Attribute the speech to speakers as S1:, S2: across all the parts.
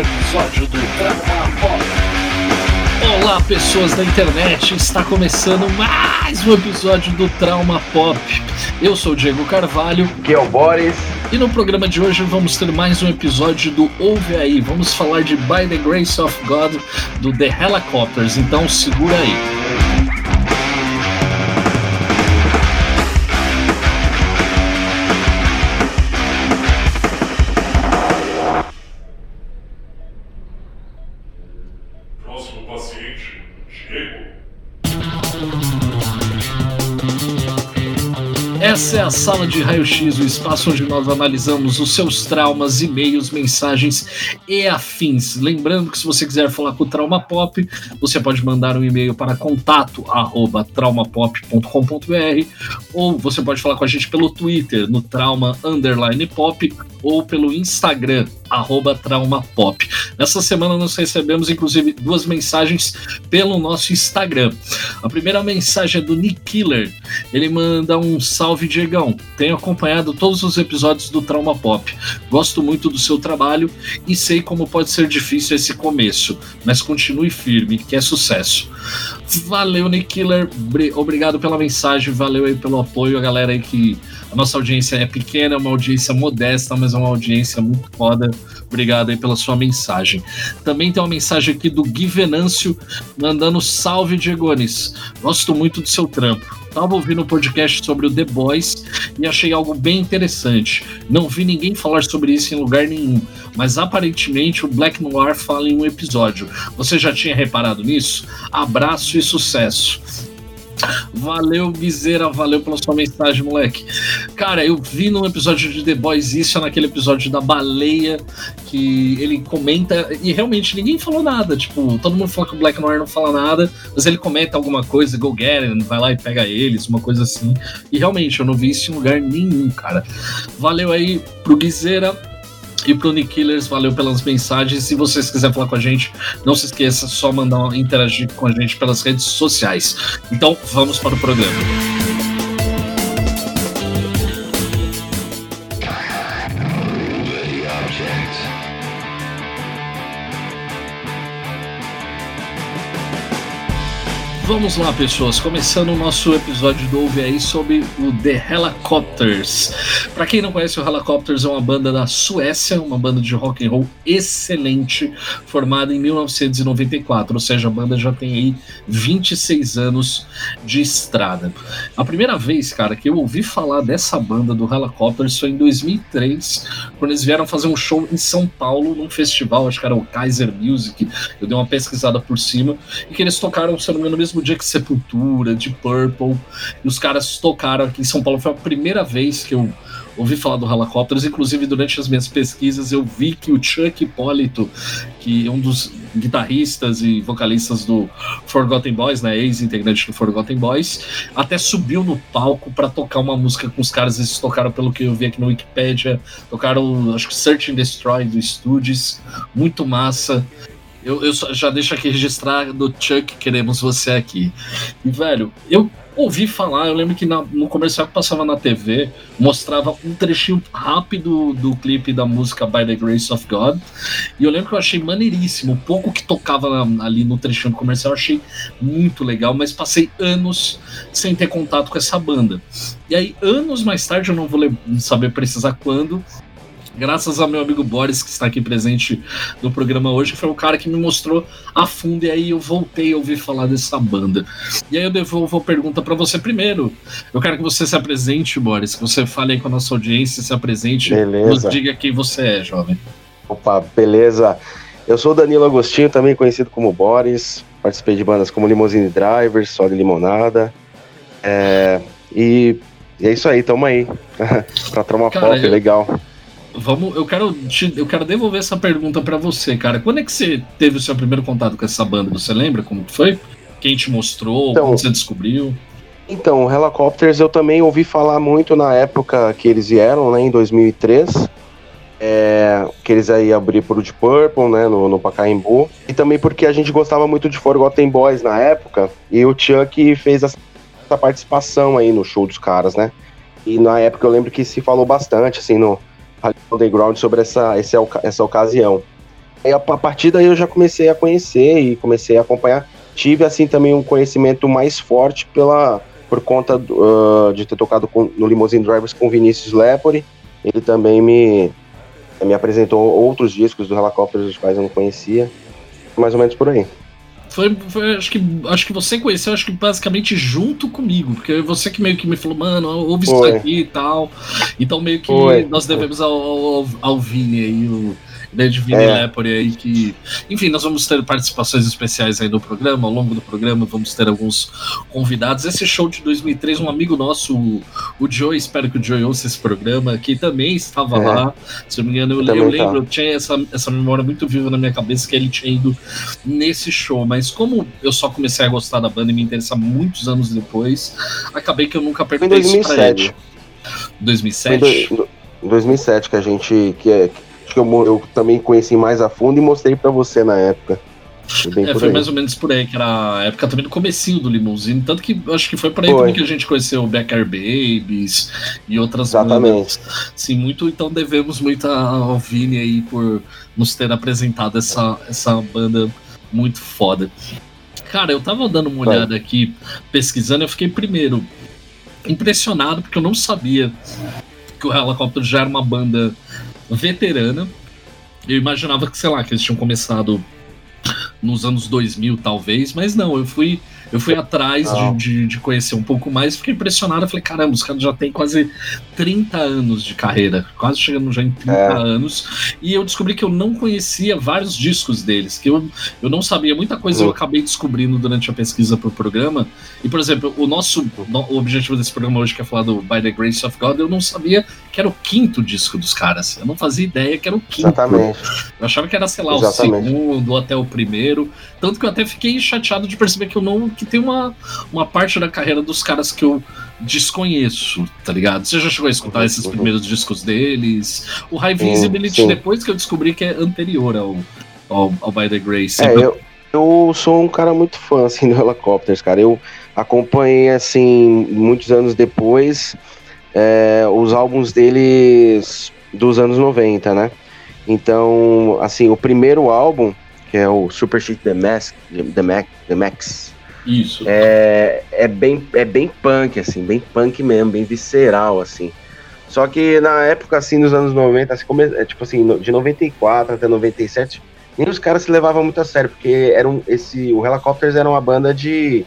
S1: episódio do Trauma Pop. Olá, pessoas da internet, está começando mais um episódio do Trauma Pop. Eu sou o Diego Carvalho.
S2: Que é o Boris.
S1: E no programa de hoje vamos ter mais um episódio do Ouve Aí. Vamos falar de By the Grace of God do The Helicopters, então segura aí. Essa é a sala de raio-x, o espaço onde nós analisamos os seus traumas, e-mails, mensagens e afins. Lembrando que se você quiser falar com o Trauma Pop, você pode mandar um e-mail para contato@traumapop.com.br ou você pode falar com a gente pelo Twitter no trauma underline pop ou pelo Instagram arroba traumapop. Nessa semana nós recebemos inclusive duas mensagens pelo nosso Instagram. A primeira mensagem é do Nick Killer. Ele manda um salve Diegão. Tenho acompanhado todos os episódios do Trauma Pop. Gosto muito do seu trabalho e sei como pode ser difícil esse começo, mas continue firme, que é sucesso. Valeu, Nick Killer. Obrigado pela mensagem, valeu aí pelo apoio, a galera aí que a nossa audiência é pequena, é uma audiência modesta, mas é uma audiência muito foda. Obrigado aí pela sua mensagem. Também tem uma mensagem aqui do Gui Venâncio mandando salve, Diegones. Gosto muito do seu trampo. Tava ouvindo um podcast sobre o The Boys e achei algo bem interessante. Não vi ninguém falar sobre isso em lugar nenhum, mas aparentemente o Black Noir fala em um episódio. Você já tinha reparado nisso? Abraço e sucesso. Valeu, Guizeira, valeu pela sua mensagem, moleque. Cara, eu vi num episódio de The Boys isso, naquele episódio da baleia, que ele comenta, e realmente ninguém falou nada. Tipo, todo mundo fala que o Black Noir não fala nada, mas ele comenta alguma coisa, go get it, vai lá e pega eles, uma coisa assim. E realmente, eu não vi isso em lugar nenhum, cara. Valeu aí pro Guizeira. E pro Nick Killers, valeu pelas mensagens. Se vocês quiserem falar com a gente, não se esqueça, só mandar interagir com a gente pelas redes sociais. Então, vamos para o programa. Vamos lá, pessoas. Começando o nosso episódio do Ouve aí sobre o The Helicopters. Para quem não conhece, o Helicopters é uma banda da Suécia, uma banda de rock and roll excelente, formada em 1994, ou seja, a banda já tem aí 26 anos de estrada. A primeira vez, cara, que eu ouvi falar dessa banda do Helicopters foi em 2003, quando eles vieram fazer um show em São Paulo, num festival, acho que era o Kaiser Music. Eu dei uma pesquisada por cima e que eles tocaram, se não me engano, mesmo mesmo dia que Sepultura, de Purple, e os caras tocaram aqui em São Paulo. Foi a primeira vez que eu ouvi falar do Helicopters, inclusive durante as minhas pesquisas eu vi que o Chuck Hipólito, que é um dos guitarristas e vocalistas do Forgotten Boys, né, ex-integrante do Forgotten Boys, até subiu no palco para tocar uma música com os caras, eles tocaram pelo que eu vi aqui no Wikipedia, tocaram, acho que Search and Destroy do Studios, muito massa. Eu, eu já deixo aqui registrado, Chuck, queremos você aqui. E, velho, eu ouvi falar, eu lembro que na, no comercial que passava na TV, mostrava um trechinho rápido do clipe da música By the Grace of God. E eu lembro que eu achei maneiríssimo. O pouco que tocava na, ali no trechinho do comercial eu achei muito legal, mas passei anos sem ter contato com essa banda. E aí, anos mais tarde, eu não vou saber precisar quando, graças ao meu amigo Boris, que está aqui presente no programa hoje, que foi o cara que me mostrou a fundo, e aí eu voltei a ouvir falar dessa banda. E aí eu devolvo a pergunta para você primeiro. Eu quero que você se apresente, Boris, que você fale aí com a nossa audiência, se apresente,
S2: beleza.
S1: nos diga quem você é, jovem.
S2: Opa, beleza. Eu sou o Danilo Agostinho, também conhecido como Boris, participei de bandas como Limousine Drivers, Só de Limonada, é, e, e é isso aí, tamo aí, pra Troma Pop, eu... legal.
S1: Vamos, eu quero te, eu quero devolver essa pergunta para você, cara. Quando é que você teve o seu primeiro contato com essa banda? Você lembra como foi? Quem te mostrou? Então, como você descobriu?
S2: Então, Helicopters eu também ouvi falar muito na época que eles vieram, né, em 2003. É, que eles aí abrir pro Deep Purple, né, no, no Pacaembu. E também porque a gente gostava muito de Forgotten Boys na época. E o Chuck fez essa participação aí no show dos caras, né. E na época eu lembro que se falou bastante, assim, no, underground sobre essa, essa, essa ocasião. E a, partir daí eu já comecei a conhecer e comecei a acompanhar. Tive assim também um conhecimento mais forte pela por conta uh, de ter tocado com, no Limousine Drivers com Vinícius Lepore. Ele também me me apresentou outros discos do Helicopters, os quais eu não conhecia. Mais ou menos por aí.
S1: Foi, foi, acho, que, acho que você conheceu, acho que basicamente junto comigo, porque você que meio que me falou, mano, ouve isso aqui e tal. Então meio que nós devemos ao, ao, ao Vini aí o, né, de Vini é. Lepore aí que. Enfim, nós vamos ter participações especiais aí no programa, ao longo do programa vamos ter alguns convidados. Esse show de 2003, um amigo nosso, o, o Joe, espero que o Joe ouça esse programa, que também estava é. lá. Se eu não me engano, eu, eu lembro, tá. eu tinha essa, essa memória muito viva na minha cabeça que ele tinha ido nesse show. Mas como eu só comecei a gostar da banda e me interessar muitos anos depois, acabei que eu nunca perguntei isso pra ele. 2007? Foi
S2: em 2007 que a gente. Que é, que eu, eu também conheci mais a fundo e mostrei para você na época.
S1: Foi, é, foi mais ou menos por aí, que era a época também do comecinho do Limousine, tanto que acho que foi por aí foi. também que a gente conheceu o Becker Babies e outras
S2: Exatamente. bandas.
S1: Sim, muito, então devemos muito ao Vini aí por nos ter apresentado essa, essa banda muito foda. Cara, eu tava dando uma olhada aqui, pesquisando, eu fiquei primeiro impressionado, porque eu não sabia que o Helicopter já era uma banda veterana. Eu imaginava que, sei lá, que eles tinham começado nos anos 2000, talvez, mas não, eu fui eu fui atrás de, de, de, conhecer um pouco mais, fiquei impressionado. Falei, caramba, os caras já têm quase 30 anos de carreira, quase chegando já em 30 é. anos. E eu descobri que eu não conhecia vários discos deles, que eu, eu não sabia muita coisa, eu acabei descobrindo durante a pesquisa pro programa. E, por exemplo, o nosso o objetivo desse programa hoje, que é falar do By the Grace of God, eu não sabia que era o quinto disco dos caras. Eu não fazia ideia que era o quinto.
S2: Exatamente.
S1: Eu achava que era, sei lá, Exatamente. o segundo até o primeiro. Tanto que eu até fiquei chateado de perceber que eu não que tem uma, uma parte da carreira dos caras que eu desconheço, tá ligado? Você já chegou a escutar esses uhum. primeiros discos deles? O High Visibility, depois que eu descobri que é anterior ao, ao, ao By the Grace.
S2: É, eu, eu sou um cara muito fã, assim, do Helicopters, cara. Eu acompanhei, assim, muitos anos depois, é, os álbuns deles dos anos 90, né? Então, assim, o primeiro álbum, que é o Super Sheet The Max, The Max, The Max
S1: isso.
S2: É, é, bem, é bem punk, assim, bem punk mesmo, bem visceral, assim. Só que na época, assim, nos anos 90, assim, come, é, tipo assim, de 94 até 97, nem os caras se levavam muito a sério, porque eram esse, o Helicopters era uma banda de.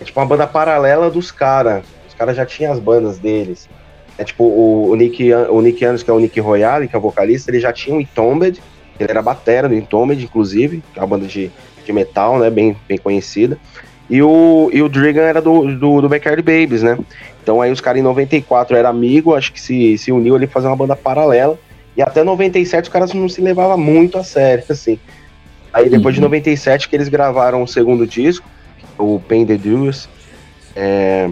S2: É, tipo, uma banda paralela dos caras. Os caras já tinham as bandas deles. É tipo, o, o Nick, o Nick Anos, que é o Nick Royale, que é o vocalista, ele já tinha o Entombed, ele era batera do Entombed, inclusive, que é uma banda de, de metal, né, bem, bem conhecida. E o, e o Dragon era do, do, do Backyard Babies, né? Então aí os caras em 94 eram amigos, acho que se, se uniu ali fazer uma banda paralela. E até 97 os caras não se levavam muito a sério, assim. Aí depois uhum. de 97 que eles gravaram o segundo disco, o Pain the Duels. É,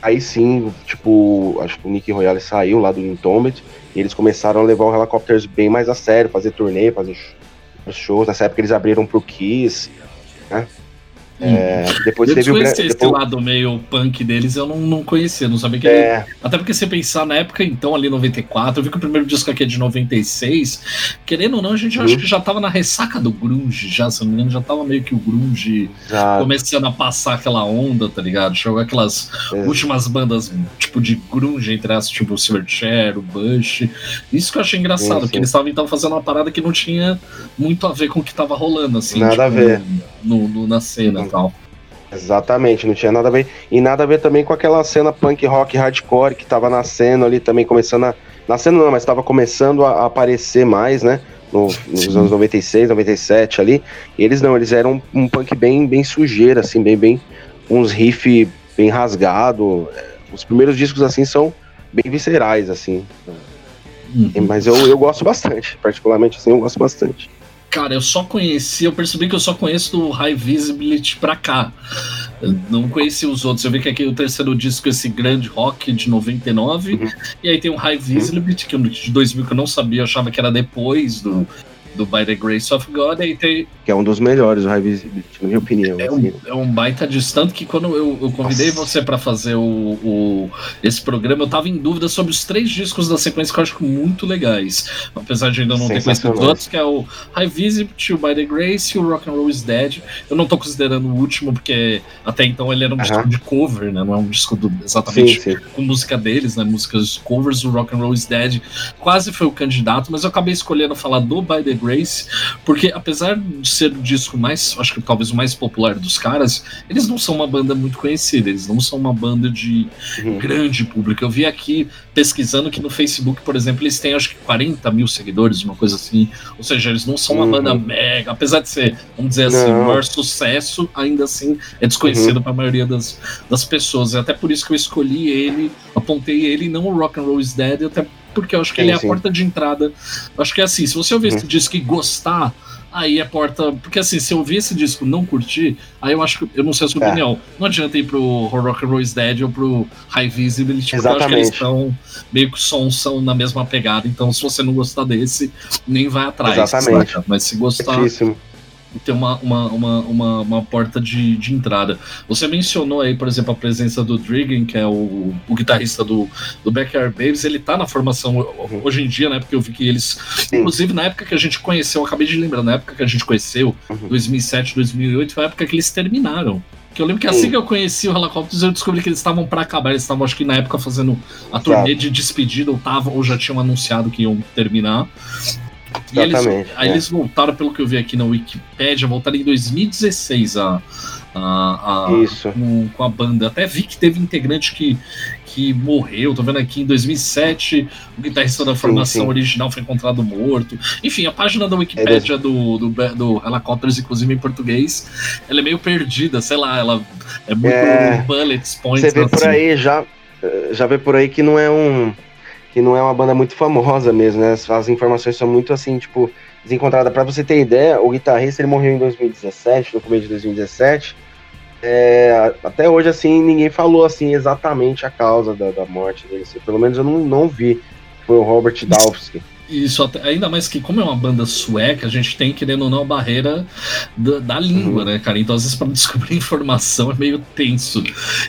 S2: aí sim, tipo, acho que o Nick Royale saiu lá do Intombed e eles começaram a levar o Helicopters bem mais a sério, fazer turnê, fazer shows. Nessa época eles abriram pro Kiss, né?
S1: É, depois eu teve o depois... esse lado meio punk deles, eu não, não conhecia, não sabia que é. ele... Até porque você pensar na época, então, ali 94, eu vi que o primeiro disco aqui é de 96. Querendo ou não, a gente uhum. acho que já tava na ressaca do Grunge, já, se não me engano, já tava meio que o Grunge Exato. começando a passar aquela onda, tá ligado? Chegou aquelas é. últimas bandas, tipo, de Grunge, entre as, tipo, o Silverchair, o Bush. Isso que eu achei engraçado, sim, sim. que eles estavam então fazendo uma parada que não tinha muito a ver com o que tava rolando, assim.
S2: Nada tipo, a ver.
S1: No, no, na cena. Uhum tal.
S2: Exatamente, não tinha nada a ver. E nada a ver também com aquela cena punk rock hardcore que tava nascendo ali também, começando a. Nascendo não, mas estava começando a, aparecer mais, né? No, nos anos 96, 97 ali. E eles não, eles eram um, punk bem, bem sujeira, assim, bem, bem. Uns riff bem rasgado. Os primeiros discos assim são bem viscerais, assim. Uhum. Mas eu, eu gosto bastante, particularmente assim, eu gosto bastante.
S1: Cara, eu só conheci, eu percebi que eu só conheço do High Visibility pra cá. Eu não conheci os outros. Eu vi que aqui o terceiro disco, esse grande rock de 99. Uhum. E aí tem o High Visibility, que é de 2000 que eu não sabia, eu achava que era depois do, do By the Grace of God, e tem.
S2: Que é um dos melhores, o High Visibility, na minha opinião.
S1: É,
S2: assim.
S1: um, é um baita distante que quando eu, eu convidei
S2: Nossa.
S1: você para fazer o, o- esse programa, eu tava em dúvida sobre os três discos da sequência que eu acho muito legais. Apesar de ainda não ter conhecido os outros, que é o High Visibility, o By the Grace e o Rock and Roll is Dead. Eu não tô considerando o último, porque até então ele era um
S2: Aham.
S1: disco de cover, né? Não é um disco do,
S2: Sim,
S1: exatamente
S2: sim.
S1: com música deles, né? Músicas covers, o Rock and Roll is Dead quase foi o candidato, mas eu acabei escolhendo falar do By the Grace, porque apesar de ser o disco mais, acho que talvez o mais popular dos caras, eles não são uma banda muito conhecida, eles não são uma banda de
S2: Uhum.
S1: grande público. Eu vi aqui pesquisando que no Facebook, por exemplo, eles têm acho que 40 mil seguidores, uma coisa assim. Ou seja, eles não são uma
S2: Uhum.
S1: banda mega, apesar de ser, vamos dizer assim, o
S2: Não.
S1: maior sucesso, ainda assim é desconhecido
S2: Uhum.
S1: para a maioria das, das pessoas. É até por isso que eu escolhi ele, apontei ele, não o Rock and Roll is Dead, até porque eu acho que
S2: Sim,
S1: ele é a
S2: sim.
S1: porta de entrada. Eu acho que é assim, se você ouvir
S2: Uhum.
S1: esse disco e gostar, aí é porta. Porque assim, se eu ouvir esse disco e não curtir, aí eu acho que. Eu não sei a sua
S2: É.
S1: opinião. Não adianta ir pro Rock and Roll is Dead ou pro High Visibility, porque eu acho que eles estão meio que som são na mesma pegada. Então, se você não gostar desse, nem vai atrás.
S2: Exatamente.
S1: saca? Mas se gostar,
S2: Certíssimo.
S1: Tem uma, uma, uma, uma, uma porta de, de entrada. Você mencionou aí, por exemplo, a presença do Drigan, que é o, o guitarrista do, do Backyard Babies, ele tá na formação
S2: Uhum.
S1: hoje em dia, né? Porque eu vi que eles. Inclusive, na época que a gente conheceu, eu acabei de lembrar, na época que a gente conheceu,
S2: Uhum.
S1: 2007, 2008, foi a época que eles terminaram. Que eu lembro que assim
S2: Sim.
S1: que eu conheci o Helicopters, eu descobri que eles estavam pra acabar. Eles estavam, acho que na época, fazendo a turnê de despedida, ou, tavam, ou já tinham anunciado que iam terminar. E eles,
S2: Exatamente,
S1: aí
S2: é.
S1: eles voltaram, pelo que eu vi aqui na Wikipédia, voltaram em 2016 a, a, a-
S2: Isso.
S1: com, com a banda. Até vi que teve integrante que, que morreu. Tô vendo aqui em 2007, o guitarrista da formação
S2: sim.
S1: original foi encontrado morto. Enfim, a página da Wikipédia do, do, do Helicopters, inclusive em português, ela é meio perdida, sei lá, ela é muito
S2: É.
S1: bullets, points.
S2: Você vê por
S1: assim.
S2: aí já, eh, já vê por aí que não é um que não é uma banda muito famosa mesmo, né? As, as informações são muito assim, tipo, desencontradas. Pra você ter ideia, o guitarrista ele morreu em 2017, no começo de 2017. É, até hoje, assim, ninguém falou assim exatamente a causa da, da morte dele. assim. pelo menos eu não, não vi. Foi o Robert Dalfsky.
S1: Isso, até- ainda mais que, como é uma banda sueca, a gente tem, querendo ou não, a barreira da, da língua, né, cara? Então, às vezes, pra descobrir informação é meio tenso.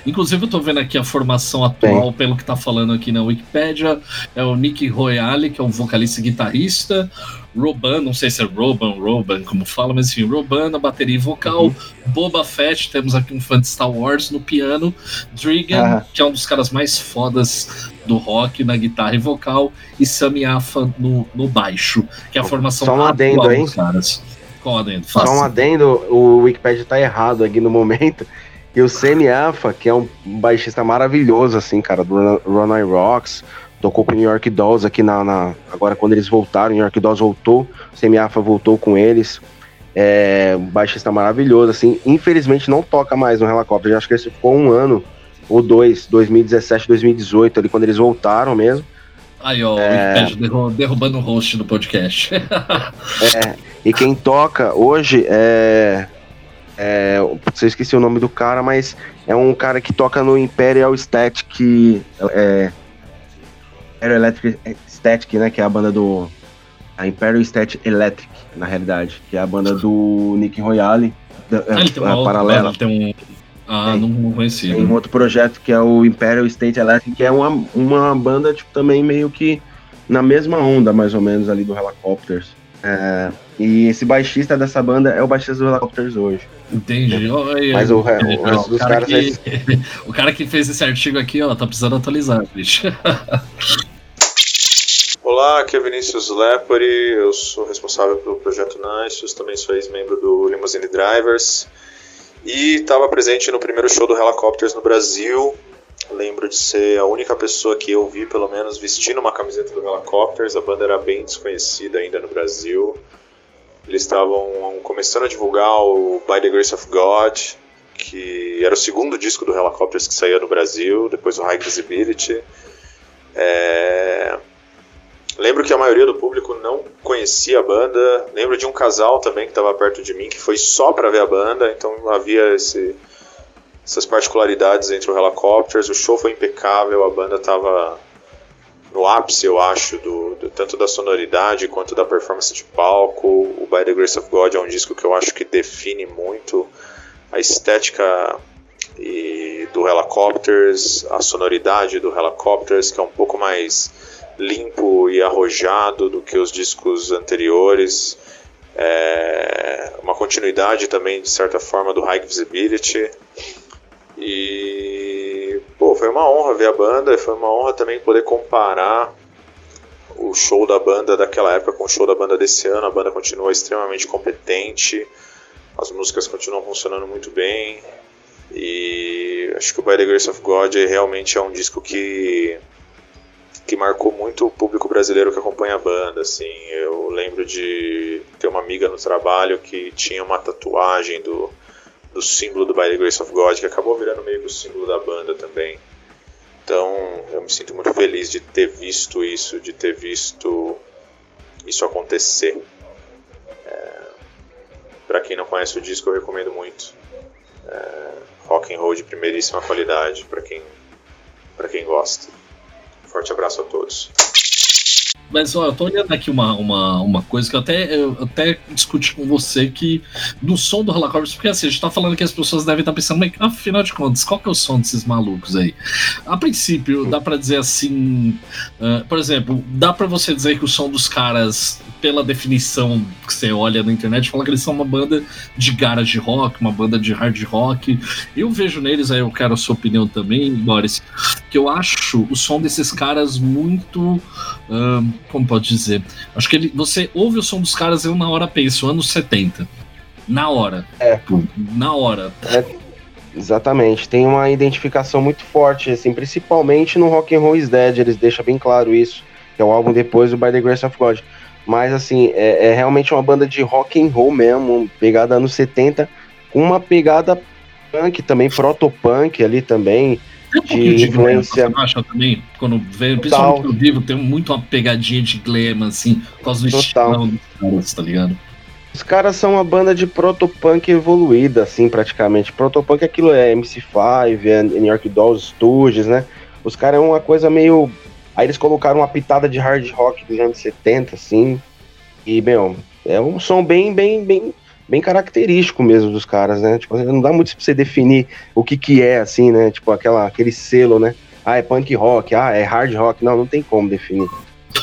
S1: Inclusive, eu tô vendo aqui a formação atual, pelo que tá falando aqui na Wikipédia, é o Nick Royale, que é um vocalista e guitarrista, Roban, não sei se é Roban, Roban, como fala, mas enfim, Roban na bateria e vocal,
S2: Uhum.
S1: Boba Fett, temos aqui um fã de Star Wars no piano, Drigan,
S2: Ah.
S1: que é um dos caras mais fodas do rock na guitarra e vocal, e Sami Afa no, no baixo, que é a formação
S2: Só um adendo, hein?
S1: dos caras. Qual adendo?
S2: Só um
S1: Faça.
S2: adendo, o Wikipedia tá errado aqui no momento. E o Semi Alpha, que é um baixista maravilhoso, assim, cara, do I Rocks, tocou com o New York Dolls aqui na, na- Agora, quando eles voltaram, New York Dolls voltou, o Semi Alpha voltou com eles. É um baixista maravilhoso, assim. Infelizmente não toca mais no Helicopter, já acho que ele ficou um ano ou dois, 2017, 2018, ali, quando eles voltaram mesmo.
S1: Aí, ó,
S2: É.
S1: o derrubando o host do podcast.
S2: É, e quem toca hoje é. é eu esqueci o nome do cara, mas é um cara que toca no Imperial Static. É, Imperial Electric Static, né? Que é a banda do. A Imperial Static Electric, na realidade. Que é a banda do Nick Royale. da-
S1: Ah, ele tem uma
S2: a paralela.
S1: banda, tem um. Ah,
S2: Tem.
S1: não, conhecia.
S2: Tem um outro projeto que é o Imperial State Electric, que é uma, uma banda, tipo, também meio que na mesma onda, mais ou menos, ali do Helicopters. É, e esse baixista dessa banda é o baixista do Helicopters hoje.
S1: Entendi. Aí,
S2: Mas o, o
S1: ó,
S2: resto
S1: o
S2: dos
S1: cara
S2: caras
S1: que-
S2: é
S1: O cara que fez esse artigo aqui, ó, tá precisando atualizar, bicho.
S3: Olá, aqui é Vinícius Lepori, eu sou responsável pelo projeto Nancios, também sou ex-membro do Limousine Drivers e estava presente no primeiro show do Helicopters no Brasil. Lembro de ser a única pessoa que eu vi, pelo menos, vestindo uma camiseta do Helicopters. A banda era bem desconhecida ainda no Brasil. Eles estavam começando a divulgar o By the Grace of God, que era o segundo disco do Helicopters que saía no Brasil, depois o High Visibility. É... Lembro que a maioria do público não conhecia a banda. Lembro de um casal também que estava perto de mim que foi só para ver a banda, então havia esse- essas particularidades entre o Helicopters. O show foi impecável, a banda estava no ápice, eu acho, do, do, tanto da sonoridade quanto da performance de palco. O By the Grace of God é um disco que eu acho que define muito a estética e do Helicopters, a sonoridade do Helicopters, que é um pouco mais limpo e arrojado do que os discos anteriores. É uma continuidade também, de certa forma, do High Visibility. E pô, foi uma honra ver a banda, foi uma honra também poder comparar o show da banda daquela época com o show da banda desse ano. A banda continua extremamente competente, as músicas continuam funcionando muito bem. E acho que o By the Grace of God realmente é um disco que que marcou muito o público brasileiro que acompanha a banda, assim. Eu lembro de ter uma amiga no trabalho que tinha uma tatuagem do, do símbolo do By the Grace of God, que acabou virando meio que o símbolo da banda também. Então, eu me sinto muito feliz de ter visto isso, de ter visto isso acontecer. É, para quem não conhece o disco, eu recomendo muito. É, rock and roll de primeiríssima qualidade para quem para quem gosta. Forte abraço a todos.
S1: Mas ó, eu tô olhando aqui uma, uma, uma coisa que eu até, eu até discuti com você que no som do Holocaust, porque assim, a gente tá falando que as pessoas devem estar tá pensando, mas afinal de contas, qual que é o som desses malucos aí? A princípio, dá para dizer assim, uh, por exemplo, dá para você dizer que o som dos caras pela definição que você olha na internet, fala que eles são uma banda de garage rock, uma banda de hard rock. Eu vejo neles, aí eu quero a sua opinião também, Boris, que eu acho o som desses caras muito. como pode dizer? Acho que ele, você ouve o som dos caras, eu na hora penso, anos 70. Na hora.
S2: É.
S1: Na hora.
S2: É, exatamente. Tem uma identificação muito forte, assim, principalmente no Rock and Roll is Dead, eles deixam bem claro isso, que é o álbum depois do By the Grace of God. Mas assim, é, é, realmente uma banda de rock and roll mesmo, pegada anos 70, com uma pegada punk também, proto-punk ali também.
S1: Tem um de, influência. Glam, acha também? Quando vê, principalmente no vivo, tem muito uma pegadinha de glam, assim, por causa do Total. dos caras, tá ligado?
S2: Os caras são uma banda de proto-punk evoluída, assim, praticamente. Proto-punk é aquilo é MC5, é New York Dolls Studios, né? Os caras é uma coisa meio Aí eles colocaram uma pitada de hard rock dos anos 70, assim. E, meu, é um som bem, bem, bem, bem característico mesmo dos caras, né? Tipo, não dá muito pra você definir o que que é, assim, né? Tipo, aquela, aquele selo, né? Ah, é punk rock, ah, é hard rock. Não, não tem como definir.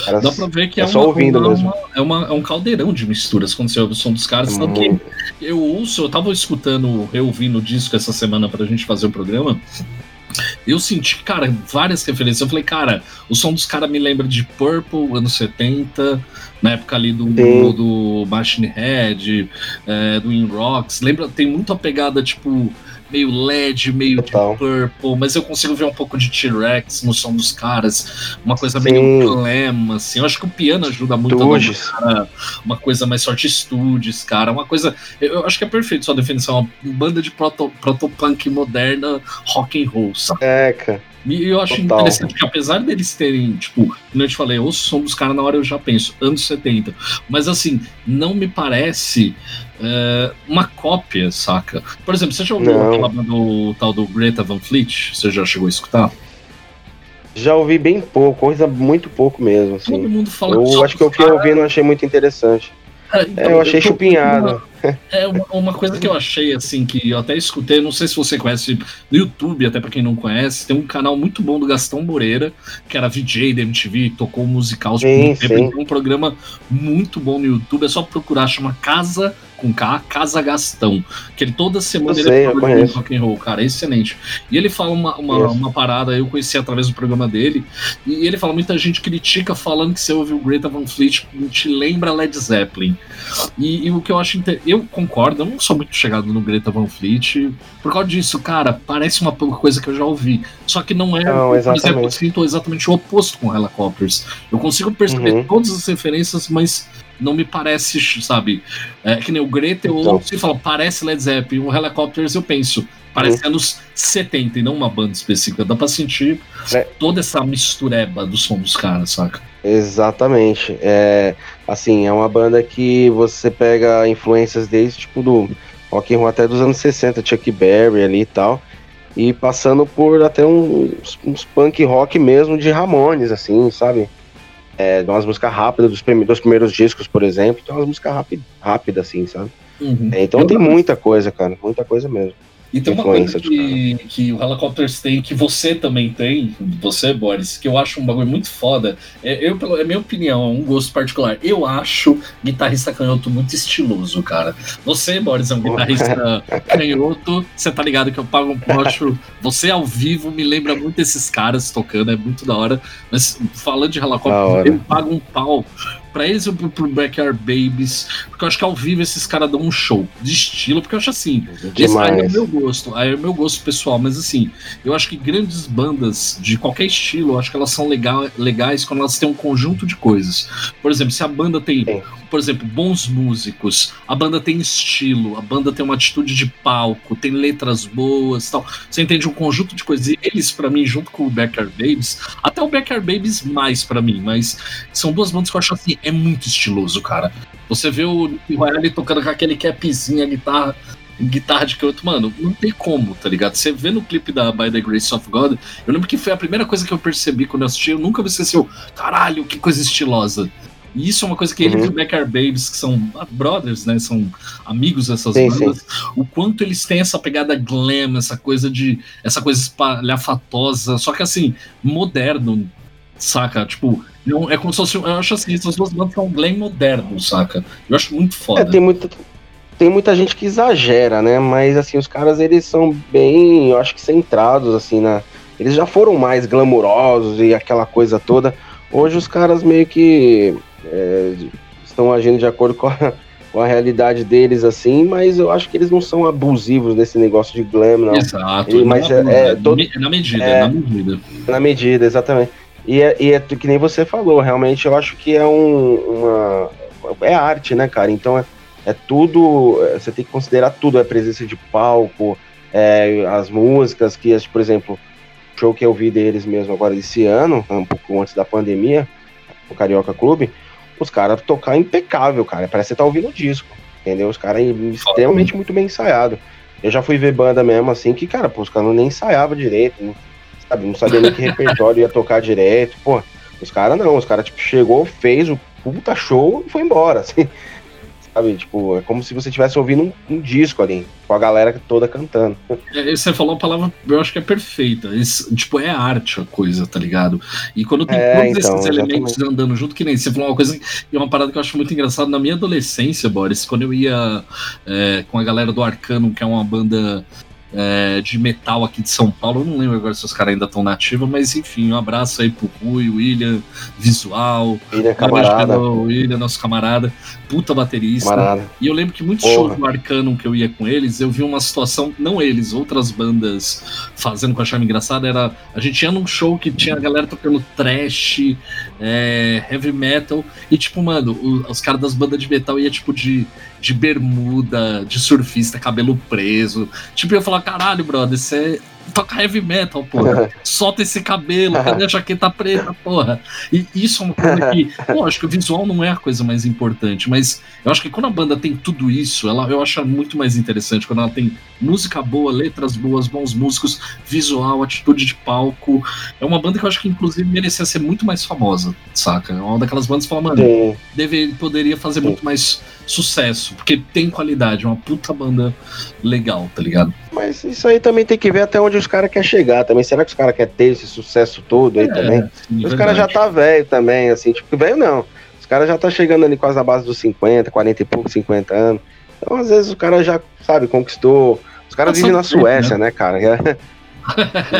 S1: Caras, Dá pra ver que é, é só uma, ouvindo uma, mesmo. é, uma, é um caldeirão de misturas quando você ouve o som dos caras. Tanto que eu ouço, eu tava escutando, eu ouvindo o disco essa semana pra gente fazer o programa. Eu senti, cara, várias referências. Eu falei, cara, o som dos caras me lembra de Purple, anos 70, na época ali do, do, do Machine Head, é, do In Rocks. Lembra, tem muito a pegada, tipo, meio LED, meio purple, mas eu consigo ver um pouco de T-Rex no som dos caras, uma coisa Sim. meio glam, assim. Eu acho que o piano ajuda muito a cara, uma coisa mais sorte Studios, cara, uma coisa. Eu acho que é perfeito sua definição, uma banda de proto, proto-punk moderna, rock and roll,
S2: sabe? É, cara.
S1: E eu acho Total. interessante que apesar deles terem, tipo, como eu te falei, o som dos caras na hora eu já penso, anos 70. Mas assim, não me parece é, uma cópia, saca? Por exemplo, você já ouviu aquela do tal do Greta Van Fleet? Você já chegou a escutar?
S2: Já ouvi bem pouco, coisa muito pouco mesmo. Assim.
S1: Todo mundo fala
S2: Eu acho que o que eu ouvi não achei muito interessante. É, então, é, eu achei eu chupinhado.
S1: É uma, uma, coisa que eu achei, assim, que eu até escutei, não sei se você conhece no YouTube, até para quem não conhece, tem um canal muito bom do Gastão Moreira, que era VJ da MTV, tocou musical
S2: sim, sim.
S1: Tem um programa muito bom no YouTube, é só procurar, chama Casa com K, Casa Gastão. Que ele toda semana
S2: eu ele
S1: fala de rock and roll, cara, é excelente. E ele fala uma, uma, uma, parada, eu conheci através do programa dele, e ele fala, muita gente critica falando que você ouviu o Greta Van Fleet, te lembra Led Zeppelin. E, e o que eu acho eu concordo, eu não sou muito chegado no Greta Van Fleet, por causa disso, cara, parece uma coisa que eu já ouvi. Só que não é,
S2: não, exatamente.
S1: eu sinto exatamente o oposto com Helicopters. Eu consigo perceber uhum. todas as referências, mas não me parece, sabe? É, que nem o Greta, eu então. ouço e falo, parece Led Zeppelin. O Helicopters eu penso, parece uhum. anos 70 e não uma banda específica. Dá pra sentir é. toda essa mistureba do som dos caras, saca?
S2: Exatamente. É, assim, é uma banda que você pega influências desde, tipo, do rock and roll até dos anos 60, Chuck Berry ali e tal. e passando por até uns, uns punk rock mesmo de Ramones, assim, sabe? É, umas músicas rápidas dos, prime dos primeiros discos, por exemplo, tem umas músicas rápidas, rápida, assim, sabe? Uhum. É, então tem muita coisa, cara, muita coisa mesmo.
S1: E tem uma coisa que, que o Helicopters tem, que você também tem, você, Boris, que eu acho um bagulho muito foda. É, eu, é minha opinião, é um gosto particular. Eu acho guitarrista canhoto muito estiloso, cara. Você, Boris, é um guitarrista canhoto. Você tá ligado que eu pago um posto. Você ao vivo me lembra muito esses caras tocando, é muito da hora. Mas falando de Helicopters, eu pago um pau pra eles e pro, pro Backyard Babies, porque eu acho que ao vivo esses caras dão um show de estilo, porque eu acho assim, esse aí é o meu gosto, aí é o meu gosto pessoal, mas assim, eu acho que grandes bandas de qualquer estilo, eu acho que elas são legal, legais quando elas têm um conjunto de coisas. Por exemplo, se a banda tem por exemplo, bons músicos, a banda tem estilo, a banda tem uma atitude de palco, tem letras boas tal. Você entende um conjunto de coisas. E eles, para mim, junto com o Backyard Babies, até o Backyard Babies mais para mim, mas são duas bandas que eu acho assim, é muito estiloso, cara. Você vê o Riley tocando com aquele capzinho, a guitarra guitarra de canto, mano, não tem como, tá ligado? Você vê no clipe da By the Grace of God, eu lembro que foi a primeira coisa que eu percebi quando eu assisti, eu nunca me esqueci, caralho, que coisa estilosa. E isso é uma coisa que ele uhum. e o Becker Babies, que são brothers, né? São amigos dessas sim, bandas, sim. o quanto eles têm essa pegada glam, essa coisa de. essa coisa espalhafatosa, só que assim, moderno, saca? Tipo, não, é como se fosse. Eu acho assim, essas duas bandas são glam moderno, saca? Eu acho muito foda. É,
S2: tem muita. Tem muita gente que exagera, né? Mas assim, os caras eles são bem, eu acho que centrados assim na, eles já foram mais glamurosos e aquela coisa toda. Hoje os caras meio que é, estão agindo de acordo com a, com a realidade deles, assim, mas eu acho que eles não são abusivos nesse negócio de glam, não.
S1: Exato. E, mas é, é, todo, na medida, é, na medida.
S2: Na medida, exatamente. E é, e é que nem você falou, realmente eu acho que é um, uma. É arte, né, cara? Então é, é tudo. É, você tem que considerar tudo, a presença de palco, é, as músicas, que, por exemplo, o show que eu vi deles mesmo agora esse ano, um pouco antes da pandemia, o Carioca Clube, os caras tocar impecável, cara. Parece que você tá ouvindo o disco. Entendeu? Os caras extremamente muito bem ensaiado. Eu já fui ver banda mesmo assim que, cara, pô, os caras nem ensaiavam direito, não, sabe? Não sabia nem que repertório ia tocar direito. Pô, os caras não, os caras, tipo, chegou, fez o puta show e foi embora, assim sabe? Tipo, é como se você estivesse ouvindo um, um, disco ali, com a galera toda cantando.
S1: É, você falou uma palavra, eu acho que é perfeita. Isso, tipo, é arte a coisa, tá ligado? E quando tem é, todos então, esses elementos exatamente. andando junto, que nem você falou uma coisa, e uma parada que eu acho muito engraçada na minha adolescência, Boris, quando eu ia é, com a galera do Arcano, que é uma banda é, de metal aqui de São Paulo. Eu não lembro agora se os caras ainda estão nativos, mas enfim, um abraço aí pro Rui, William, Visual.
S2: William, camarada.
S1: William, nosso camarada, puta baterista. Camarada. E eu lembro que muitos shows do Arcano que eu ia com eles, eu vi uma situação, não eles, outras bandas fazendo com a chave engraçada, era. A gente ia num show que tinha a galera tocando trash, é, heavy metal, e tipo, mano, os caras das bandas de metal ia tipo de de bermuda, de surfista, cabelo preso. Tipo, eu falar, caralho, brother, você toca heavy metal, porra. Solta esse cabelo, cadê a jaqueta preta, porra? E isso é uma coisa que, que o visual não é a coisa mais importante, mas eu acho que quando a banda tem tudo isso, ela, eu acho muito mais interessante quando ela tem música boa, letras boas, bons músicos, visual, atitude de palco. É uma banda que eu acho que, inclusive, merecia ser muito mais famosa, saca? É uma daquelas bandas que fala, mano, deve, poderia fazer Sim. muito mais sucesso, porque tem qualidade, é uma puta banda legal, tá ligado?
S2: Mas isso aí também tem que ver até onde os caras querem chegar também. Será que os caras querem ter esse sucesso todo aí é, também? Sim, os caras já tá velho também, assim, tipo, velho não. Os caras já tá chegando ali quase na base dos 50, 40 e pouco, 50 anos. Então, às vezes, o cara já, sabe, conquistou. Os caras vivem na Suécia, né, né cara?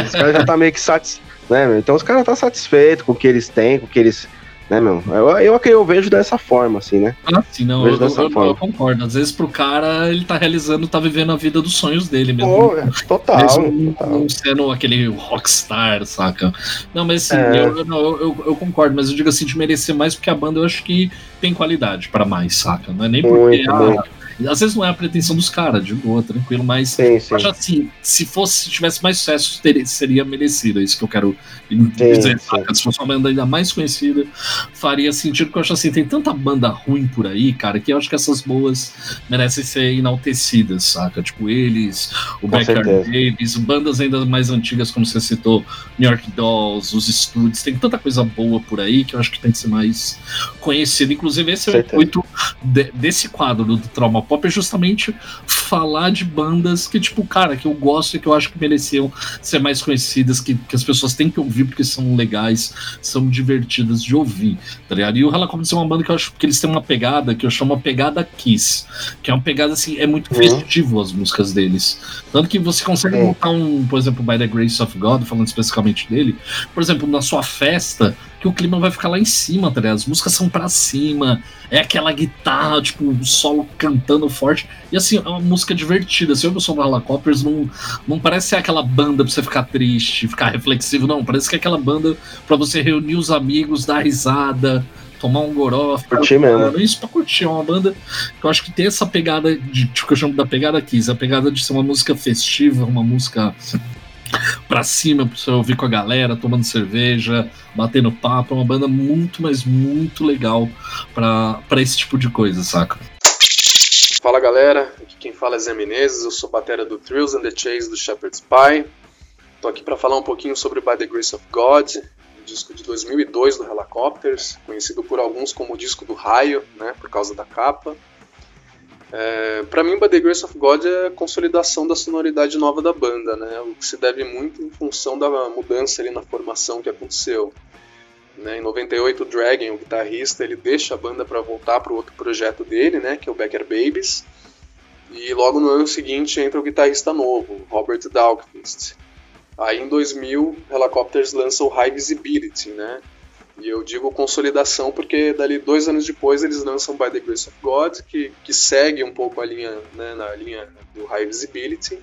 S2: os caras já tá meio que satisfeitos. Né, então os caras tá satisfeitos com o que eles têm, com o que eles né, meu? Eu, eu, eu vejo dessa forma, assim, né?
S1: Ah, sim, não, eu, eu, eu, concordo. Às vezes pro cara, ele tá realizando, tá vivendo a vida dos sonhos dele mesmo. Oh,
S2: é, total, mesmo
S1: total. Não sendo aquele rockstar, saca? Não, mas assim, é. eu, eu, concordo, mas eu digo assim, de merecer mais, porque a banda eu acho que tem qualidade para mais, saca? Não é nem porque. Muito, ah, muito. Às vezes não é a pretensão dos caras, de boa, tranquilo, mas sim, sim. acho assim, se fosse, se tivesse mais sucesso, teria, seria merecido. É isso que eu quero sim, dizer, saca? Se fosse uma banda ainda mais conhecida, faria sentido, porque eu acho assim, tem tanta banda ruim por aí, cara, que eu acho que essas boas merecem ser enaltecidas, saca? Tipo, eles, o Backyard Davis, bandas ainda mais antigas, como você citou, New York Dolls, os Studios, tem tanta coisa boa por aí que eu acho que tem que ser mais conhecido. Inclusive, esse é o intuito de, desse quadro do Trauma Pop, é justamente falar de bandas que, tipo, cara, que eu gosto e que eu acho que mereciam ser mais conhecidas, que, que as pessoas têm que ouvir porque são legais, são divertidas de ouvir, tá ligado? E o Helicopters é uma banda que eu acho que eles têm uma pegada que eu chamo a pegada Kiss, que é uma pegada assim, é muito uhum. festivo as músicas deles. Tanto que você consegue montar um, por exemplo, By the Grace of God, falando especificamente dele, por exemplo, na sua festa, que o clima vai ficar lá em cima, tá ligado? As músicas são pra cima, é aquela guitarra, tipo, o solo cantando forte. E assim, é uma música divertida. Se eu o som do não, não parece ser aquela banda pra você ficar triste, ficar reflexivo, não. Parece que é aquela banda pra você reunir os amigos, dar risada, tomar um goró.
S2: Curtir mesmo.
S1: Isso pra curtir. É uma banda que eu acho que tem essa pegada de, tipo, que eu chamo da pegada Kiss, a pegada de ser uma música festiva, uma música pra cima pra você ouvir com a galera, tomando cerveja, batendo papo. É uma banda muito, mas muito legal pra, pra esse tipo de coisa, saca?
S4: Fala galera, aqui quem fala é Zé Menezes, eu sou batera do Thrills and the Chase do Shepherd's Pie. Tô aqui para falar um pouquinho sobre By the Grace of God, um disco de 2002 do Helicopters, conhecido por alguns como o disco do raio, né, por causa da capa. É, para mim, By the Grace of God é a consolidação da sonoridade nova da banda, né? O que se deve muito em função da mudança ali na formação que aconteceu. Né? Em 98, o Dragon, o guitarrista, ele deixa a banda para voltar para o outro projeto dele, né? Que é o Becker Babies. E logo no ano seguinte entra o guitarrista novo, Robert Dahlquist. Aí em 2000, Helicopters lança o High Visibility, né? E eu digo consolidação porque dali dois anos depois eles lançam By the Grace of God, que, que segue um pouco a linha, né, na linha do High Visibility.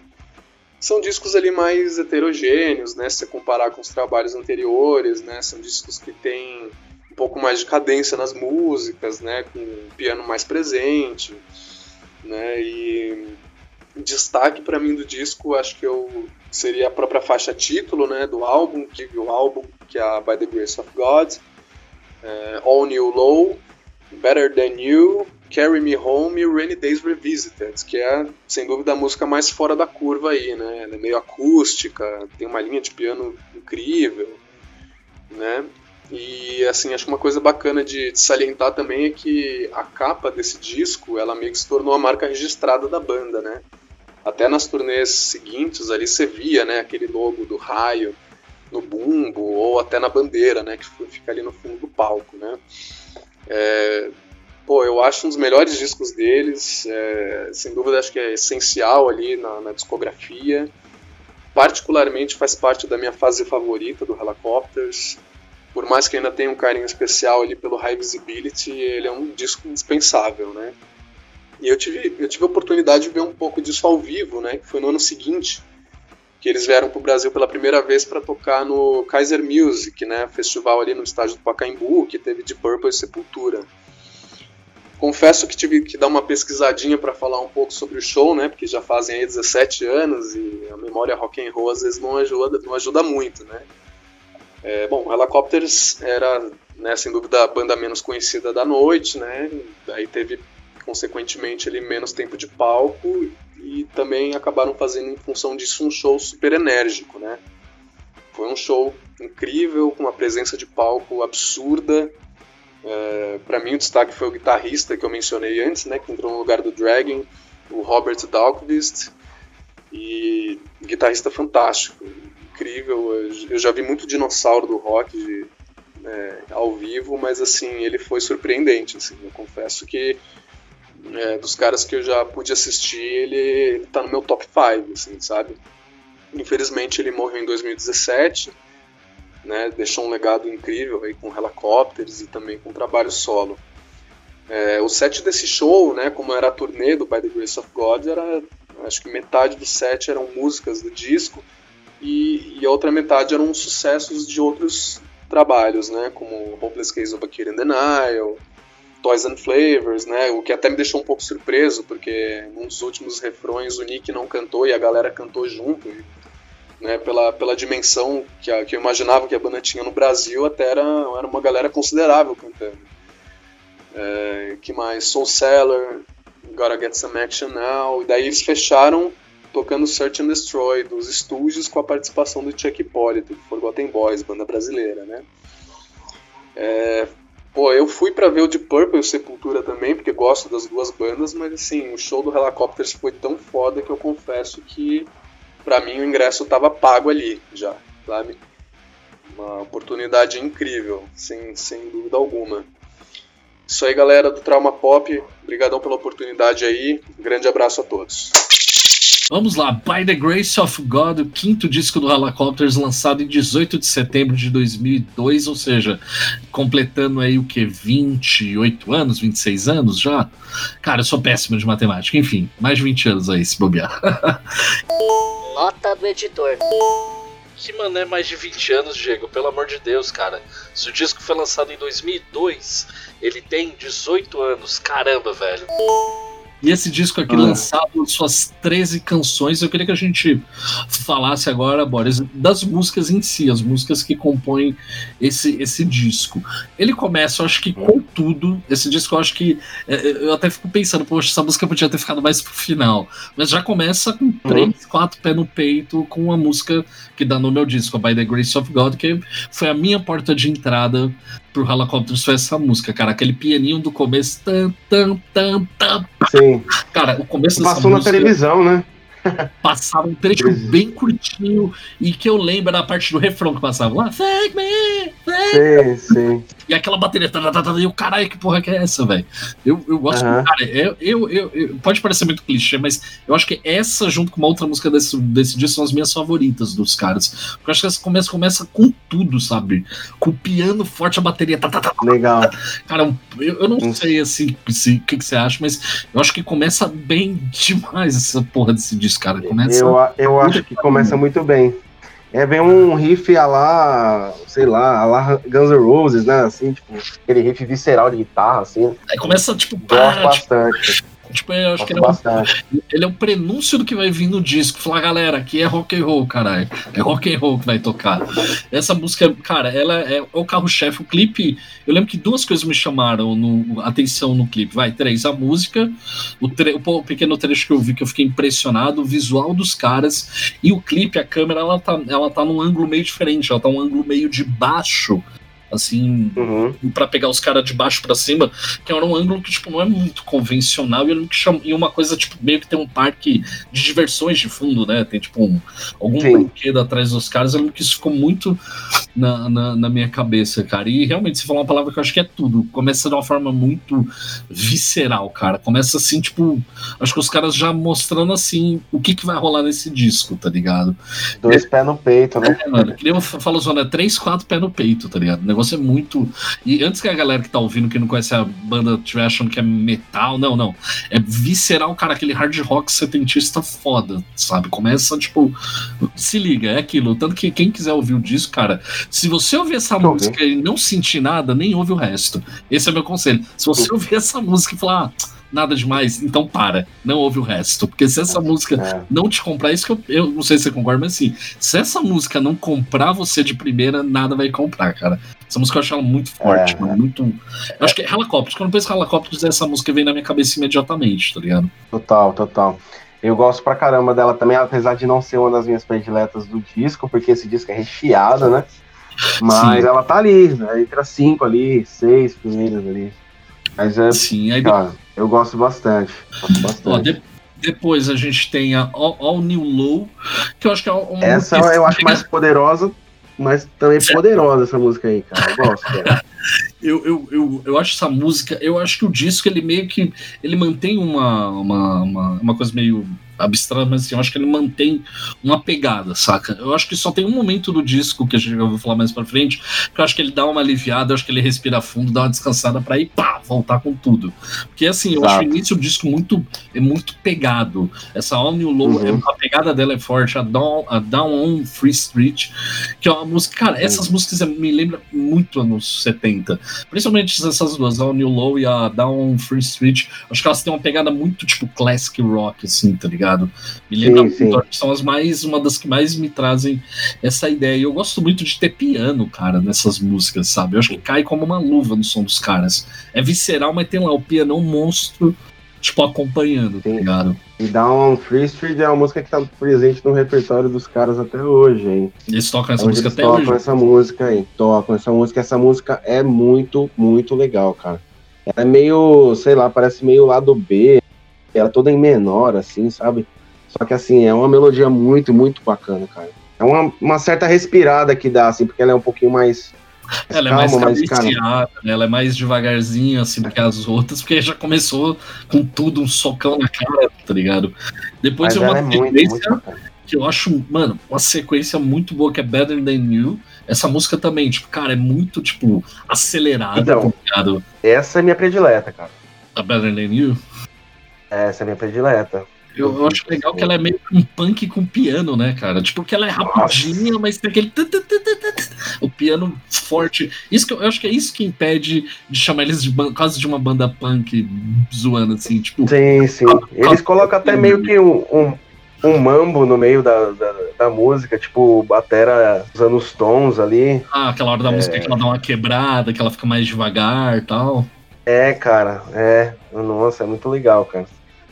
S4: São discos ali mais heterogêneos, né, se você comparar com os trabalhos anteriores, né, são discos que têm um pouco mais de cadência nas músicas, né, com um piano mais presente, né, e destaque para mim do disco, acho que eu seria a própria faixa título, né, do álbum, que o álbum que é a By the Grace of God, é, All New Low, Better Than You, Carry Me Home e Rainy Days Revisited, que é, sem dúvida, a música mais fora da curva aí, né? Ela é meio acústica, tem uma linha de piano incrível, né? E, assim, acho que uma coisa bacana de, de, salientar também é que a capa desse disco, ela meio que se tornou a marca registrada da banda, né? Até nas turnês seguintes ali você via, né, aquele logo do raio, no bumbo ou até na bandeira, né, que fica ali no fundo do palco, né. É, pô, eu acho um dos melhores discos deles, é, sem dúvida acho que é essencial ali na, na, discografia, particularmente faz parte da minha fase favorita do Helicopters, por mais que ainda tenha um carinho especial ali pelo High Visibility, ele é um disco indispensável, né. E eu tive, eu tive a oportunidade de ver um pouco disso ao vivo, né, que foi no ano seguinte, que eles vieram para o Brasil pela primeira vez para tocar no Kaiser Music, né, festival ali no estádio do Pacaembu, que teve de Purple e Sepultura. Confesso que tive que dar uma pesquisadinha para falar um pouco sobre o show, né, porque já fazem aí 17 anos e a memória rock and roll às vezes não ajuda, não ajuda muito, né. É, bom, Helicopters era, né, sem dúvida, a banda menos conhecida da noite, né, aí teve consequentemente ali menos tempo de palco e também acabaram fazendo em função disso um show super enérgico, né? Foi um show incrível, com uma presença de palco absurda. É, para mim o destaque foi o guitarrista que eu mencionei antes, né, que entrou no lugar do Dragon, o Robert Dahlquist, e guitarrista fantástico, incrível. Eu já vi muito dinossauro do rock de, é, ao vivo, mas assim ele foi surpreendente. Assim, eu confesso que é, dos caras que eu já pude assistir, ele tá no meu top 5, assim, sabe? Infelizmente ele morreu em 2017, né? Deixou um legado incrível aí com helicópteros e também com trabalho solo. É, o set desse show, né, como era a turnê do By the Grace of God, era acho que metade do set eram músicas do disco e, e a outra metade eram sucessos de outros trabalhos, né, como Hopeless Case of a Kid in Denial, Toys and Flavors, né? O que até me deixou um pouco surpreso, porque num dos últimos refrões o Nick não cantou e a galera cantou junto. né, pela, pela dimensão que, a, que eu imaginava que a banda tinha no Brasil, até era, era uma galera considerável cantando. É, que mais? Soul Seller, Gotta Get Some Action Now, e daí eles fecharam tocando Search and Destroy dos estúdios com a participação do Chuck Hippolyto, Forgotten Boys, banda brasileira, né? É, pô, eu fui para ver o Deep Purple e o Sepultura também, porque gosto das duas bandas, mas assim, o show do Helicopters foi tão foda que eu confesso que para mim o ingresso tava pago ali já, sabe? Uma oportunidade incrível, sem, sem dúvida alguma. Isso aí, galera do Trauma Pop. Obrigadão pela oportunidade aí. Um grande abraço a todos.
S1: Vamos lá, By the Grace of God, o quinto disco do Helicopters, lançado em 18 de setembro de 2002, ou seja, completando aí o que? 28 anos, 26 anos já? Cara, eu sou péssimo de matemática, enfim, mais de 20 anos aí, se bobear.
S5: Nota do editor.
S1: Que mané mais de 20 anos, Diego, pelo amor de Deus, cara. Se o disco foi lançado em 2002, ele tem 18 anos, caramba, velho. E esse disco aqui, ah. lançado suas 13 canções, eu queria que a gente falasse agora, Boris, das músicas em si, as músicas que compõem esse, esse disco. Ele começa, eu acho que com tudo. Esse disco, eu acho que. É, é, eu até fico pensando, poxa, essa música podia ter ficado mais pro final. Mas já começa com uhum. três, quatro pés no peito, com uma música que dá no meu disco, By the Grace of God, que foi a minha porta de entrada pro Helicopters foi essa música, cara. Aquele pianinho do começo. Tam, tam, tam, tam.
S2: Sim.
S1: Cara, o começo
S2: Passou na televisão, né?
S1: Passava um trecho bem curtinho e que eu lembro da parte do refrão que passava lá. Thank me!
S2: Thank sim, sim.
S1: E aquela bateria. Tá, tá, tá, e o caralho, que porra que é essa, velho? Eu, eu gosto. Uhum. Cara, eu, eu, eu, eu, pode parecer muito clichê, mas eu acho que essa, junto com uma outra música desse, desse disco, são as minhas favoritas dos caras. Porque eu acho que essa começa, começa com tudo, sabe? Com o piano forte, a bateria. Tá, tá, tá,
S2: Legal.
S1: Cara, eu, eu não hum. sei assim o se, que, que você acha, mas eu acho que começa bem demais essa porra desse disco, cara. Começa
S2: eu, eu acho que começa muito bem. É, vem um riff a lá, sei lá, a lá Guns N' Roses, né? Assim, tipo, aquele riff visceral de guitarra, assim.
S1: Aí começa, tipo,
S2: para, bastante.
S1: Tipo, Tipo, eu acho que ele é, um, ele é um prenúncio do que vai vir no disco. Falar, galera, aqui é rock and roll, caralho. É rock and roll que vai tocar. Essa música, cara, ela é o carro-chefe. O clipe, eu lembro que duas coisas me chamaram no, atenção no clipe. Vai, três, a música, o, tre o pequeno trecho que eu vi que eu fiquei impressionado, o visual dos caras e o clipe, a câmera, ela tá, ela tá num ângulo meio diferente. Ela tá um ângulo meio de baixo assim, uhum. para pegar os caras de baixo para cima, que era um ângulo que, tipo, não é muito convencional e, chama, e uma coisa, tipo, meio que tem um parque de diversões de fundo, né? Tem, tipo, um, algum Sim. brinquedo atrás dos caras. Eu lembro que isso ficou muito na, na, na, minha cabeça, cara. E realmente, você falou uma palavra que eu acho que é tudo. Começa de uma forma muito visceral, cara. Começa assim, tipo, acho que os caras já mostrando assim o que, que vai rolar nesse disco, tá ligado?
S2: Dois é, pés no peito, né?
S1: É, mano, que nem eu falo, Zona, três, quatro pés no peito, tá ligado? Negócio é muito. E antes que a galera que tá ouvindo, que não conhece a banda, achando que é metal, não, não. É visceral, cara, aquele hard rock setentista foda, sabe? Começa, tipo. Se liga, é aquilo. Tanto que quem quiser ouvir o disco, cara, se você ouvir essa música e não sentir nada, nem ouve o resto. Esse é o meu conselho. Se você ouvir essa música e falar. Ah, nada demais, então para, não ouve o resto. Porque se essa música é. não te comprar, isso que eu, eu não sei se você concorda, mas assim, se essa música não comprar você de primeira, nada vai comprar, cara. Essa música eu acho ela muito forte, é. mano, muito. Eu acho que é Helicopters, quando eu penso em Helicopters, essa música vem na minha cabeça imediatamente, tá ligado?
S2: Total, total. Eu gosto pra caramba dela também, apesar de não ser uma das minhas prediletas do disco, porque esse disco é recheado, né? Mas Sim. ela tá ali, né? entre as cinco ali, seis primeiras ali. Mas é.
S1: Sim, aí.
S2: Cara, eu gosto bastante. Gosto bastante. Ó, de,
S1: depois a gente tem a All, All, New Low, que eu acho que é uma
S2: Essa eu acho mais poderosa, mas também é. poderosa essa música aí, cara. Eu gosto, cara.
S1: eu, eu, eu, eu acho essa música, eu acho que o disco ele meio que ele mantém uma, uma, uma, uma coisa meio abstrata, mas assim, eu acho que ele mantém uma pegada, saca? Eu acho que só tem um momento do disco que a gente vai falar mais pra frente, que eu acho que ele dá uma aliviada, eu acho que ele respira fundo, dá uma descansada pra ir, pá, voltar com tudo. Porque assim, eu
S2: Exato.
S1: acho o início do disco muito, é muito pegado. Essa All New Low,
S2: Uhum.
S1: a pegada dela é forte. A Down, a Down on Free Street, que é uma música. Cara,
S2: Uhum.
S1: essas músicas me lembram muito anos 70. Principalmente essas duas, a All New Low e a Down on Free Street. Acho que elas têm uma pegada muito tipo classic rock, assim, tá ligado? Me lembra
S2: Sim,
S1: muito.
S2: sim.
S1: acho que São as mais, uma das que mais me trazem essa ideia. E eu gosto muito de ter piano, cara, nessas músicas, sabe? Eu acho que cai como uma luva no som dos caras. É visceral, mas tem lá o pianão monstro, tipo, acompanhando, tá
S2: Sim.
S1: ligado?
S2: E Down on Free Street é uma música que tá presente no repertório dos caras até hoje, hein?
S1: Eles tocam essa
S2: Onde
S1: música
S2: eles
S1: até
S2: tocam
S1: hoje.
S2: essa música aí, tocam essa música. Essa música é muito, muito legal, cara. Ela é meio, sei lá, parece meio lado B. Ela é toda em menor, assim, sabe? Só que assim, é uma melodia muito, muito bacana, cara. É uma, uma certa respirada que dá, assim, porque ela é um pouquinho mais.
S1: Ela é mais
S2: calma, mais, cara,
S1: cadenciada, né? ela é mais devagarzinha, assim, do que as outras, porque já começou com tudo, um socão na cara, tá ligado? Depois
S2: Mas
S1: tem uma
S2: é muito,
S1: sequência
S2: muito
S1: que eu acho, mano, uma sequência muito boa, que é Better Than You. Essa música também, tipo, cara, é muito, tipo, acelerada,
S2: Então.
S1: tá ligado?
S2: Essa é minha predileta, cara.
S1: A Better Than You.
S2: Essa é minha predileta.
S1: Eu, eu acho legal que ela é meio que um punk com piano, né, cara? Tipo, que ela é rapidinha, mas tem aquele. O piano forte. Isso que eu, eu acho que é isso que impede de chamar eles de quase de uma banda punk zoando, assim, tipo.
S2: Sim, sim. Eles colocam até meio que um, um, um mambo no meio da, da, da música, tipo, batera usando os tons ali.
S1: Ah, aquela hora da música que ela dá uma quebrada, que ela fica mais devagar e tal.
S2: É, cara, é. Nossa, é muito legal, cara.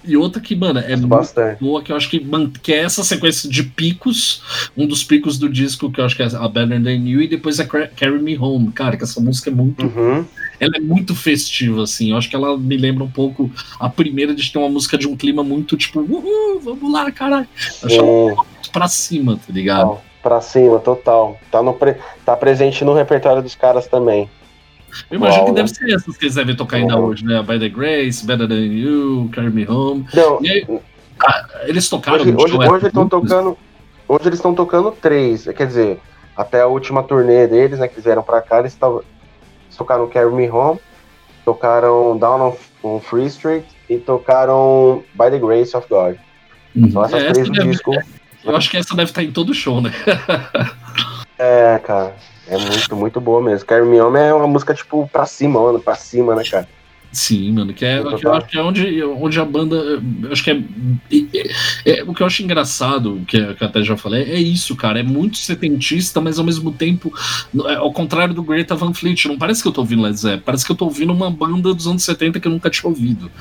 S1: E outra que, mano, é
S2: bastante.
S1: boa, que eu acho que, man- que é essa sequência de picos, um dos picos do disco, que eu acho que é a Better Than You, e depois a Cra- Carry Me Home. Cara, que essa música é muito
S2: Uhum.
S1: ela é muito festiva, assim. Eu acho que ela me lembra um pouco a primeira de ter uma música de um clima muito tipo, uhul, vamos lá, caralho. Eu acho ela muito pra cima, tá ligado?
S2: Total. pra cima, total. Tá, no pre- tá presente no repertório dos caras também.
S1: Eu imagino
S2: Uau,
S1: que
S2: né?
S1: deve ser essas que eles devem tocar ainda
S2: Uhum.
S1: hoje, né? By the Grace, Better Than You, Carry Me Home.
S2: Não,
S1: aí, eles tocaram
S2: hoje, hoje, hoje eles estão
S1: música?
S2: tocando. Hoje eles estão tocando três. Quer dizer, até a última turnê deles, né? Que eles vieram pra cá, eles, tavam- eles tocaram Carry Me Home, tocaram Down on, Free Street e tocaram By the Grace of God.
S1: Uhum.
S2: São essas
S1: É,
S2: três do
S1: deve-
S2: disco.
S1: eu acho que essa deve estar em todo show, né?
S2: É, cara. É muito, muito boa mesmo. Carry Me Home é uma música, tipo, pra cima, mano, pra cima, né, cara?
S1: Sim, mano, que é, que eu acho que é onde, onde a banda. Acho que é, é- é- O que eu acho engraçado, que, que eu até já falei, é isso, cara. É muito setentista, mas ao mesmo tempo, é, ao contrário do Greta Van Fleet, não parece que eu tô ouvindo Led Zeppelin, parece que eu tô ouvindo uma banda dos anos 70 que eu nunca tinha ouvido.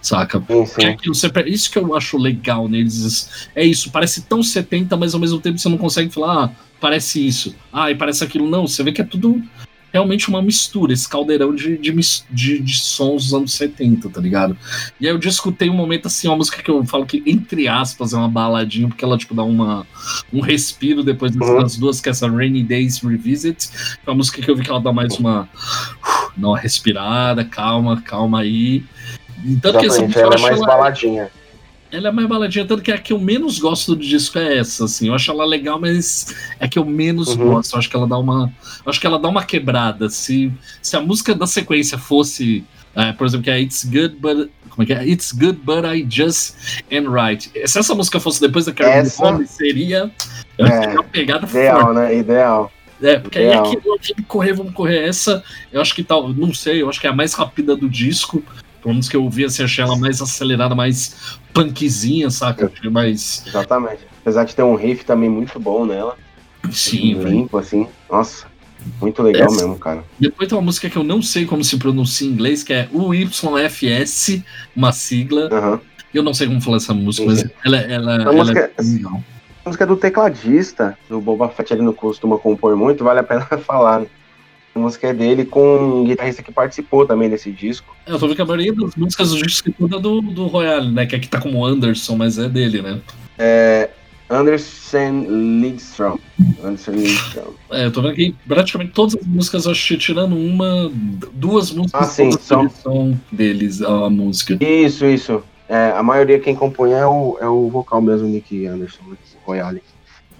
S1: Saca?
S2: Sim, sim.
S1: aquilo, você, isso que eu acho legal neles. É isso, parece tão 70, mas ao mesmo tempo você não consegue falar, ah, parece isso, ah, e parece aquilo. Não, você vê que é tudo realmente uma mistura, esse caldeirão de, de, de, de sons dos anos 70, tá ligado? E aí eu discutei um momento assim, uma música que eu falo que, entre aspas, é uma baladinha, porque ela, tipo, dá uma, um respiro depois
S2: Uhum.
S1: das duas, que é essa Rainy Days Revisit. É uma música que eu vi que ela dá mais uma. Uma respirada, calma, calma aí. Tanto que essa música
S2: ela é mais
S1: ela-
S2: baladinha.
S1: Ela é mais baladinha, tanto que a que eu menos gosto do disco é essa, assim. Eu acho ela legal, mas é a que eu menos
S2: Uhum.
S1: gosto. Eu acho que ela dá uma. acho que ela dá uma quebrada. Se, se a música da sequência fosse. é, por exemplo, que é It's Good, but. Como é que é? It's Good, but I Just Am Right. Se essa música fosse depois da Carol
S2: Essa-
S1: seria. Eu acho
S2: É,
S1: uma pegada
S2: Ideal,
S1: forte.
S2: né? Ideal.
S1: É, porque aí
S2: Ideal.
S1: aquilo, aquilo correr, vamos correr. Essa, eu acho que tal. Não sei, eu acho que é a mais rápida do disco. Pelo menos que eu ouvi, assim, achei ela mais acelerada, mais punkzinha, saca? Achei mais.
S2: Exatamente. Apesar de ter um riff também muito bom nela.
S1: Sim,
S2: limpo, assim. Nossa, muito legal
S1: Essa-
S2: mesmo, cara.
S1: Depois tem uma música que eu não sei como se pronuncia em inglês, que é UYFS, uma sigla.
S2: Aham.
S1: Eu não sei como falar essa música,
S2: Sim,
S1: mas ela, ela,
S2: A
S1: ela
S2: música-
S1: é legal.
S2: A música do tecladista, do Boba Fett, ele não costuma compor muito, vale a pena falar. né? A música é dele com um guitarrista que participou também desse disco.
S1: É, Eu tô vendo que a maioria das músicas do disco é toda do, do Royale, né? Que aqui tá como Anderson, mas é dele, né?
S2: É Anderson Lidstrom. Anderson Lidstrom.
S1: É, eu tô vendo que praticamente todas as músicas, eu acho que tirando uma, duas músicas
S2: Ah, sim, são-
S1: são deles, a música.
S2: Isso, isso. É, a maioria quem compõe é o, é o vocal mesmo, Nick Anderson, né? Royale.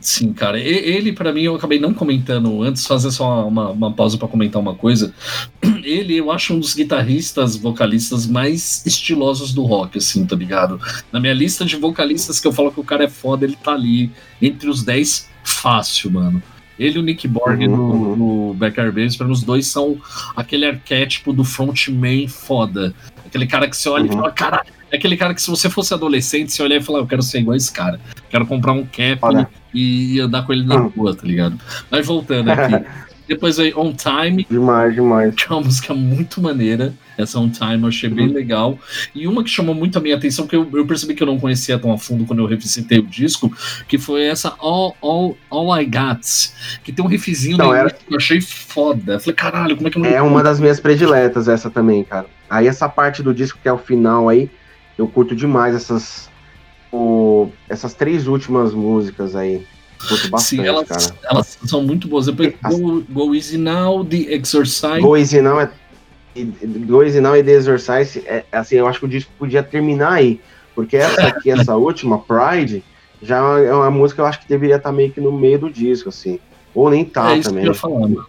S1: Sim, cara. Ele, para mim, eu acabei não comentando antes, fazer só uma, uma pausa para comentar uma coisa. Ele, eu acho um dos guitarristas, vocalistas mais estilosos do rock, assim, tá ligado? Na minha lista de vocalistas que eu falo que o cara é foda, ele tá ali entre os 10 fácil, mano. Ele e o Nick Borg uhum, no, no Backyard Babies, para os dois são aquele arquétipo do frontman foda. Aquele cara que você olha uhum. e fala, cara, é aquele cara que se você fosse adolescente, você olhar e falar, eu quero ser igual esse cara. Quero comprar um cap e andar com ele na hum. rua, tá ligado? Mas voltando aqui. Depois aí On Time.
S2: Demais, demais.
S1: Que é uma música muito maneira. Essa On Time eu achei uhum. bem legal. E uma que chamou muito a minha atenção, que eu, eu, percebi que eu não conhecia tão a fundo quando eu revisitei o disco, que foi essa All, All, All I Got, que tem um riffzinho
S2: então, era...
S1: que eu achei foda. Eu falei, caralho, como é que eu não.
S2: É uma das minhas prediletas, essa também, cara. Aí essa parte do disco que é o final aí, eu curto demais essas o, essas três últimas músicas aí. Curto bastante, Sim,
S1: elas,
S2: cara.
S1: elas são muito boas. Depois, Go, Go Easy Now, The Exorcise.
S2: Go Easy Now é. Go Easy Now e The Exorcise, é, assim, eu acho que o disco podia terminar aí. Porque essa aqui, essa última, Pride, já é uma música que eu acho que deveria estar meio que no meio do disco, assim. Ou nem tá é também. Que eu, falando.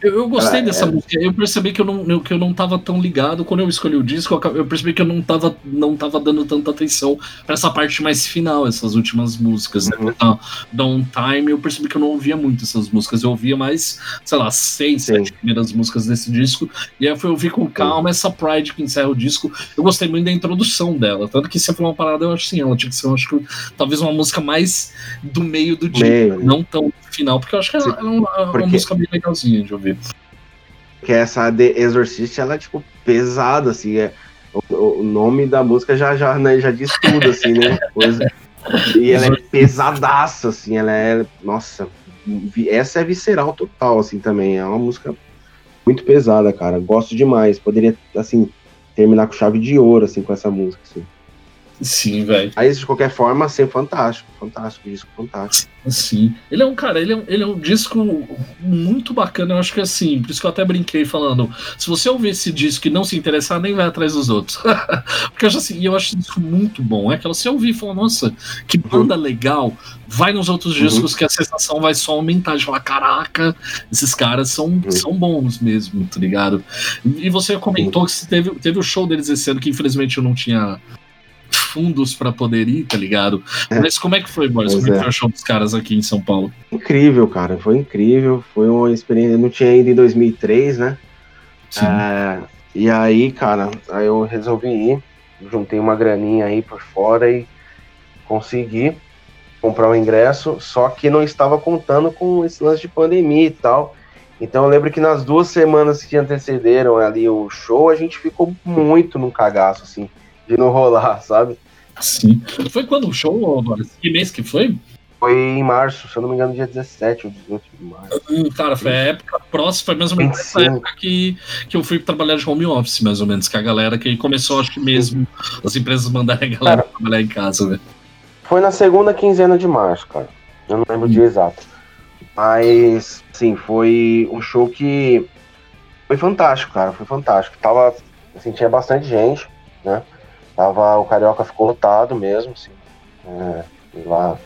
S1: Eu, eu gostei dessa é... música. Eu percebi que eu, não, que eu não tava tão ligado. Quando eu escolhi o disco, eu percebi que eu não tava, não tava dando tanta atenção para essa parte mais final, essas últimas músicas. Né? Uhum. Né? Então, Time, eu percebi que eu não ouvia muito essas músicas. Eu ouvia mais, sei lá, seis, Sim. sete primeiras músicas desse disco. E aí eu fui ouvir com calma essa Pride que encerra o disco. Eu gostei muito da introdução dela. Tanto que se for uma parada, eu acho assim, ela tinha que ser, eu acho que talvez uma música mais do meio do disco, meio. Né? não tão final, porque eu acho que ela é uma, é uma música bem legalzinha de ouvir.
S2: Que essa The Exorcist, ela é, tipo, pesada, assim, é, o, o nome da música já, já, né, já diz tudo, assim, né, coisa. E ela é pesadaça, assim, ela é, nossa, essa é visceral total, assim, também, é uma música muito pesada, cara, gosto demais, poderia, assim, terminar com chave de ouro, assim, com essa música, assim.
S1: Sim, velho.
S2: Aí, de qualquer forma, ser fantástico. Fantástico, disco fantástico.
S1: Sim. Ele é um, cara, ele é um, ele é um disco muito bacana. Eu acho que é assim, por isso que eu até brinquei falando. Se você ouvir esse disco e não se interessar, nem vai atrás dos outros. Porque eu acho assim, eu acho isso muito bom. É aquela, você ouvir e falar, nossa, que uhum. banda uhum. legal. Vai nos outros uhum. discos uhum. que a sensação vai só aumentar. De falar, caraca, esses caras são, uhum. são bons mesmo, tá ligado? E você comentou que teve, teve o show deles esse ano, que infelizmente eu não tinha fundos para poder ir, tá ligado? É. Mas como é que foi, Boris? Como é que foi o show dos caras aqui em São Paulo?
S2: Incrível, cara. Foi incrível. Foi uma experiência. Eu não tinha ido em 2003, né? Sim. É, e aí, cara, aí eu resolvi ir. Juntei uma graninha aí por fora e consegui comprar o ingresso, só que não estava contando com esse lance de pandemia e tal. Então eu lembro que nas duas semanas que antecederam ali o show, a gente ficou muito num cagaço, assim de não rolar, sabe?
S1: Sim. Foi quando o show, Que mês que foi?
S2: Foi em março, se eu não me engano, dia 17 ou 18 de março.
S1: Hum, cara, foi a época próxima, foi mais ou menos essa época que, que eu fui trabalhar de home office, mais ou menos, que a galera que começou, acho que mesmo, as empresas mandarem a galera cara, trabalhar em casa, velho.
S2: Foi na segunda quinzena de março, cara. Eu não lembro hum. o dia exato. Mas, sim, foi um show que foi fantástico, cara. Foi fantástico. Tava, assim, tinha bastante gente, né? Tava, o Carioca ficou lotado mesmo, assim. É, lá,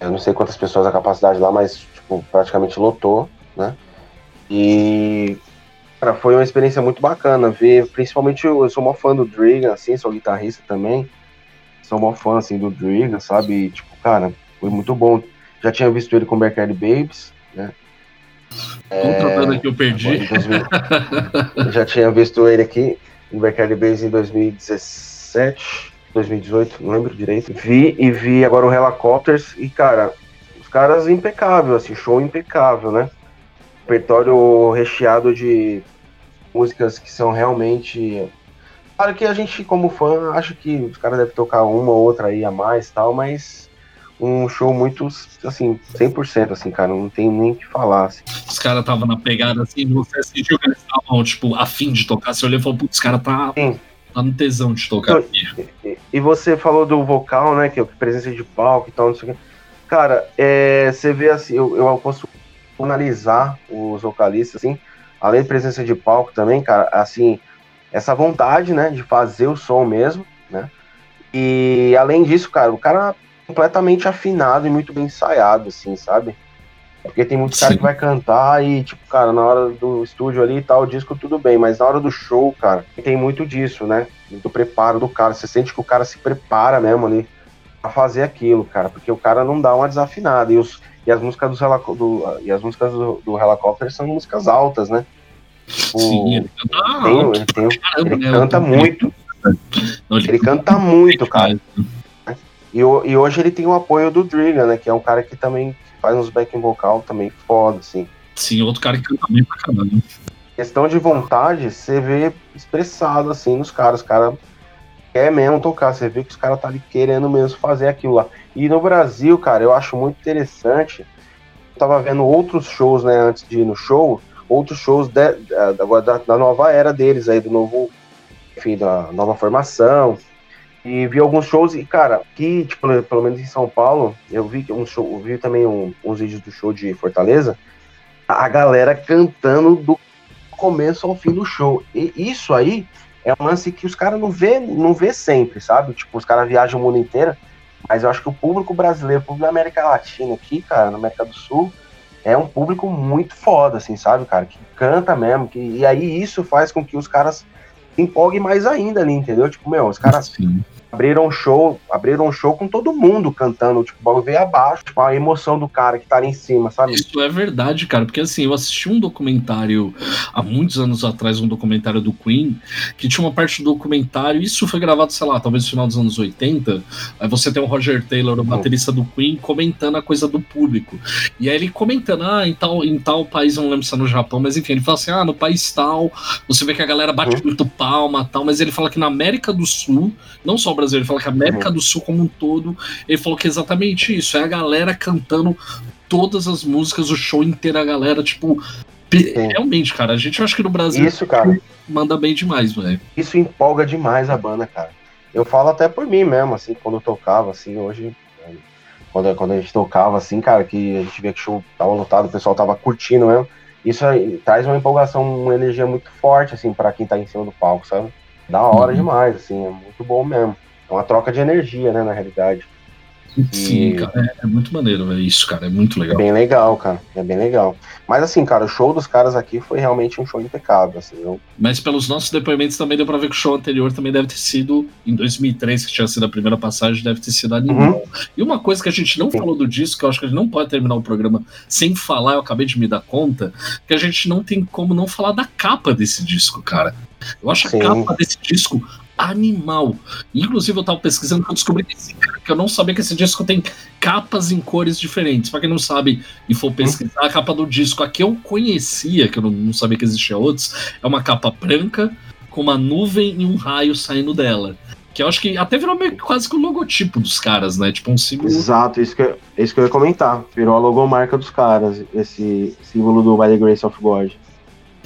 S2: eu não sei quantas pessoas a capacidade lá, mas tipo, praticamente lotou, né? E cara, foi uma experiência muito bacana ver, principalmente eu, eu sou uma fã do Drigan, assim, sou guitarrista também. Sou uma fã assim do Drigan, sabe? E, tipo, cara, foi muito bom. Já tinha visto ele com Backyard Babes, né?
S1: Outra é, banda que eu perdi.
S2: 2000, já tinha visto ele aqui em Backyard Babes em 2016 2017, 2018, não lembro direito. Vi e vi agora o Helicopters e, cara, os caras impecável, assim, show impecável, né? Repertório recheado de músicas que são realmente. Claro que a gente, como fã, acha que os caras devem tocar uma ou outra aí a mais tal, mas um show muito, assim, 100%, assim, cara, não tem nem o que falar, assim.
S1: Os caras estavam na pegada, assim, você sentiu que eles estavam, tipo, afim de tocar, você olhou e falou, putz, os caras tá... Sim tá no tesão de tocar
S2: e, e, você falou do vocal, né? Que é presença de palco e tal, não sei o que. Cara, é, você vê assim, eu, eu posso analisar os vocalistas, assim, além de presença de palco também, cara, assim, essa vontade, né, de fazer o som mesmo, né? E além disso, cara, o cara completamente afinado e muito bem ensaiado, assim, sabe? Porque tem muito cara
S1: Sim.
S2: que vai cantar e, tipo, cara, na hora do estúdio ali e tal, o disco tudo bem, mas na hora do show, cara, tem muito disso, né? Do preparo do cara. Você sente que o cara se prepara mesmo ali pra fazer aquilo, cara, porque o cara não dá uma desafinada. E, os, e as músicas dos do, e as músicas do, do Helicopter são músicas altas, né? Tipo,
S1: Sim, ele canta
S2: tem,
S1: alto,
S2: ele, tem,
S1: caramba,
S2: ele
S1: né?
S2: canta muito,
S1: Não,
S2: ele canta muito, cara.
S1: demais.
S2: E, e hoje ele tem o apoio do Driga, né? Que é um cara que também faz uns backing vocal também foda, assim.
S1: Sim, outro cara que canta bem pra caramba.
S2: Questão de vontade, você vê expressado, assim, nos caras. Os caras quer mesmo tocar, você vê que os caras tá ali querendo mesmo fazer aquilo lá. E no Brasil, cara, eu acho muito interessante. Eu tava vendo outros shows, né, antes de ir no show, outros shows de, da, da, da nova era deles aí, do novo, enfim, da nova formação. E vi alguns shows, e, cara, que, tipo, pelo menos em São Paulo, eu vi um show, eu vi também um- uns vídeos do show de Fortaleza, a galera cantando do começo ao fim do show. E isso aí é um lance que os caras não vê, não vê sempre, sabe? Tipo, os caras viajam o mundo inteiro, mas eu acho que o público brasileiro, o público da América Latina aqui, cara, na América do Sul, é um público muito foda, assim, sabe, cara? Que canta mesmo. Que, e aí isso faz com que os caras empolguem mais ainda ali, entendeu? Tipo, meu, os caras
S1: Sim.
S2: Abriram um show, abriram um show com todo mundo cantando, tipo, o bagulho veio abaixo, tipo, a emoção do cara que tá ali em cima, sabe?
S1: Isso é verdade, cara, porque assim, eu assisti um documentário há muitos anos atrás, um documentário do Queen, que tinha uma parte do documentário, isso foi gravado, sei lá, talvez no final dos anos 80. Aí você tem o Roger Taylor, o baterista do Queen, comentando a coisa do público. E aí ele comentando, ah, em tal, em tal país, eu não lembro se é no Japão, mas enfim, ele fala assim: ah, no país tal, você vê que a galera bate
S2: Uhum.
S1: muito palma tal, mas ele fala que na América do Sul, não só Brasil, ele fala que a América do Sul como um todo, ele falou que é exatamente isso, é a galera cantando todas as músicas, o show inteiro, a galera, tipo.
S2: Sim.
S1: Realmente, cara, a gente acha que no Brasil
S2: Isso, cara.
S1: manda bem demais, velho.
S2: isso empolga demais a banda, cara. Eu falo até por mim mesmo, assim, quando eu tocava, assim, hoje, quando, quando a gente tocava, assim, cara, que a gente via que o show tava lotado, o pessoal tava curtindo mesmo, isso aí traz uma empolgação, uma energia muito forte, assim, pra quem tá em cima do palco, sabe? Da hora
S1: Uhum.
S2: demais, assim, é muito bom mesmo. É uma troca de energia, né, na realidade.
S1: Sim, cara, é, é muito maneiro. Isso, cara, é muito
S2: É
S1: legal.
S2: bem legal, cara, é bem legal. Mas, assim, cara, o show dos caras aqui foi realmente um show impecável, assim, eu
S1: Mas pelos nossos depoimentos também deu pra ver que o show anterior também deve ter sido, em 2003, que tinha sido a primeira passagem, deve ter sido animal. E uma coisa que a gente não
S2: Sim.
S1: falou do disco, que eu acho que a gente não pode terminar o programa sem falar, eu acabei de me dar conta, que a gente não tem como não falar da capa desse disco, cara. Eu acho
S2: Sim.
S1: a capa desse disco animal. Inclusive, eu tava pesquisando que eu descobri que, esse- que eu não sabia que esse disco tem capas em cores diferentes. Pra quem não sabe e for pesquisar, a capa do disco, a que eu conhecia, que eu não, não sabia que existia outros, é uma capa branca com uma nuvem e um raio saindo dela. Que eu acho que até virou meio quase que o logotipo dos caras, né? Tipo um símbolo.
S2: Exato, isso que, eu- isso que eu ia comentar. Virou a logomarca dos caras, esse símbolo do By the Grace of God.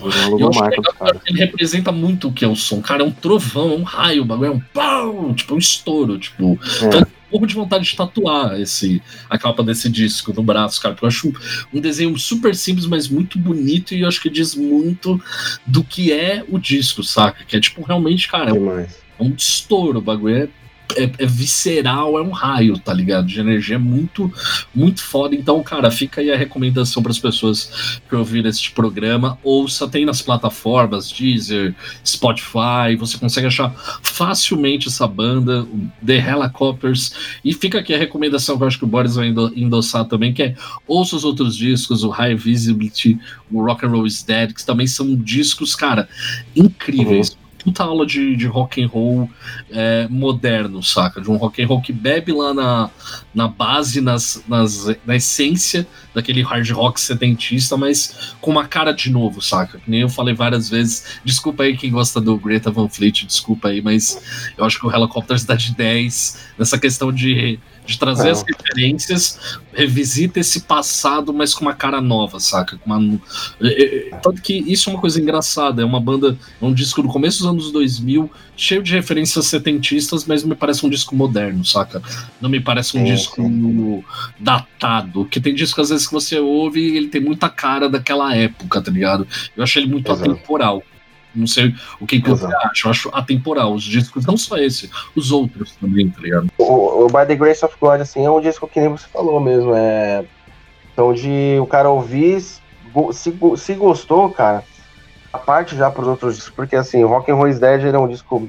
S2: A
S1: Eu acho
S2: logomarca
S1: legal
S2: dos caras.
S1: Ele representa muito o que é o som. Cara, é um trovão, é um raio, o bagulho é um pau, tipo um estouro, tipo.
S2: É.
S1: Então, um pouco de vontade de tatuar esse, a capa desse disco no braço, cara. Porque eu acho um, um desenho super simples, mas muito bonito, e eu acho que diz muito do que é o disco, saca? Que é tipo, realmente, cara,
S2: Demais.
S1: é um estouro, o bagulho é, é, é visceral, é um raio, tá ligado? De energia muito, muito foda. Então, cara, fica aí a recomendação para as pessoas que ouviram este programa. Ouça, tem nas plataformas Deezer, Spotify, você consegue achar facilmente essa banda, The Helicopters. E fica aqui a recomendação que eu acho que o Boris vai endo- endossar também, que é ouça os outros discos, o High Visibility, o Rock and Roll is Dead, que também são discos, cara, incríveis. Puta aula de, de rock and roll é, moderno, saca? De um rock and roll que bebe lá na, na base, nas, nas, na essência daquele hard rock setentista, mas com uma cara de novo, saca? Que nem eu falei várias vezes. Desculpa aí quem gosta do Greta Van Fleet, desculpa aí, mas eu acho que o Helicopters dá de 10 nessa questão de, de trazer
S2: Não.
S1: as referências, revisita esse passado, mas com uma cara nova, saca? Uma, é, é, tanto que isso é uma coisa engraçada, é uma banda, é um disco do começo dos anos 2000, cheio de referências setentistas, mas me parece um disco moderno, saca? Não me parece um
S2: Sim,
S1: disco datado, que tem disco às vezes que você ouve e ele tem muita cara daquela época, tá ligado? Eu achei ele muito
S2: Exato.
S1: atemporal. Não sei o que, que você acha. Eu acho atemporal. Os discos, não só esse, os outros também, tá ligado?
S2: O, o By the Grace of God, assim, é um disco que nem você falou mesmo. É. Então, de o cara ouvir, se, se gostou, cara, a parte já pros outros discos, porque assim, Rock and Roll is Dead é um disco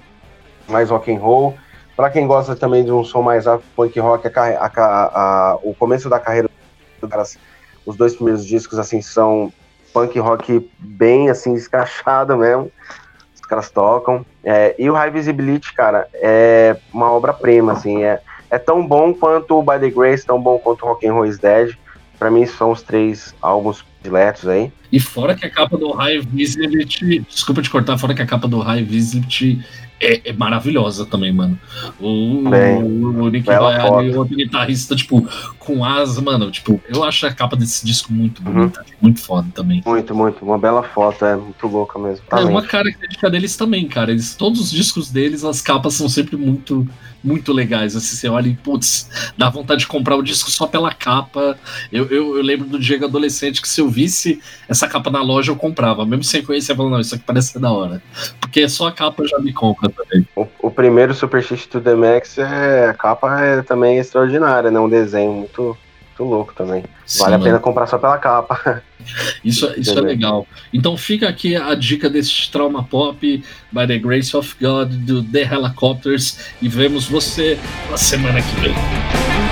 S2: mais rock and roll. Pra quem gosta também de um som mais punk rock, a, a, a, o começo da carreira do cara, os dois primeiros discos, assim, são punk rock bem, assim, escrachado mesmo. Os caras tocam. É, e o High Visibility, cara, é uma obra-prima, assim, é, é tão bom quanto o By The Grace, tão bom quanto o Rock and Roll is Dead. Pra mim são os três álbuns diletos aí.
S1: E fora que a capa do High Visibility, desculpa te cortar, fora que a capa do High Visibility é, é maravilhosa também, mano. O, Bem, o Nick o outro guitarrista, tipo, com asa, mano, tipo, eu acho a capa desse disco muito uhum. bonita, uhum. muito foda também.
S2: Muito, muito, uma bela foto, é muito louca mesmo.
S1: É uma característica deles também, cara. Eles, todos os discos deles, as capas são sempre muito muito legais. Assim, você olha e, putz, dá vontade de comprar o disco só pela capa. Eu, eu, eu, lembro do Diego adolescente que se eu visse essa capa na loja, eu comprava. Mesmo sem conhecer, falava, não, isso aqui parece ser da hora. Porque só a capa já me compra também.
S2: O, o primeiro Super X to the Max, é, a capa é também extraordinária, né? Um desenho muito muito louco também. Sim, vale a pena comprar só pela capa.
S1: Isso, isso é legal. Então fica aqui a dica desse trauma pop by the Grace of God do The Helicopters e vemos você na semana que vem.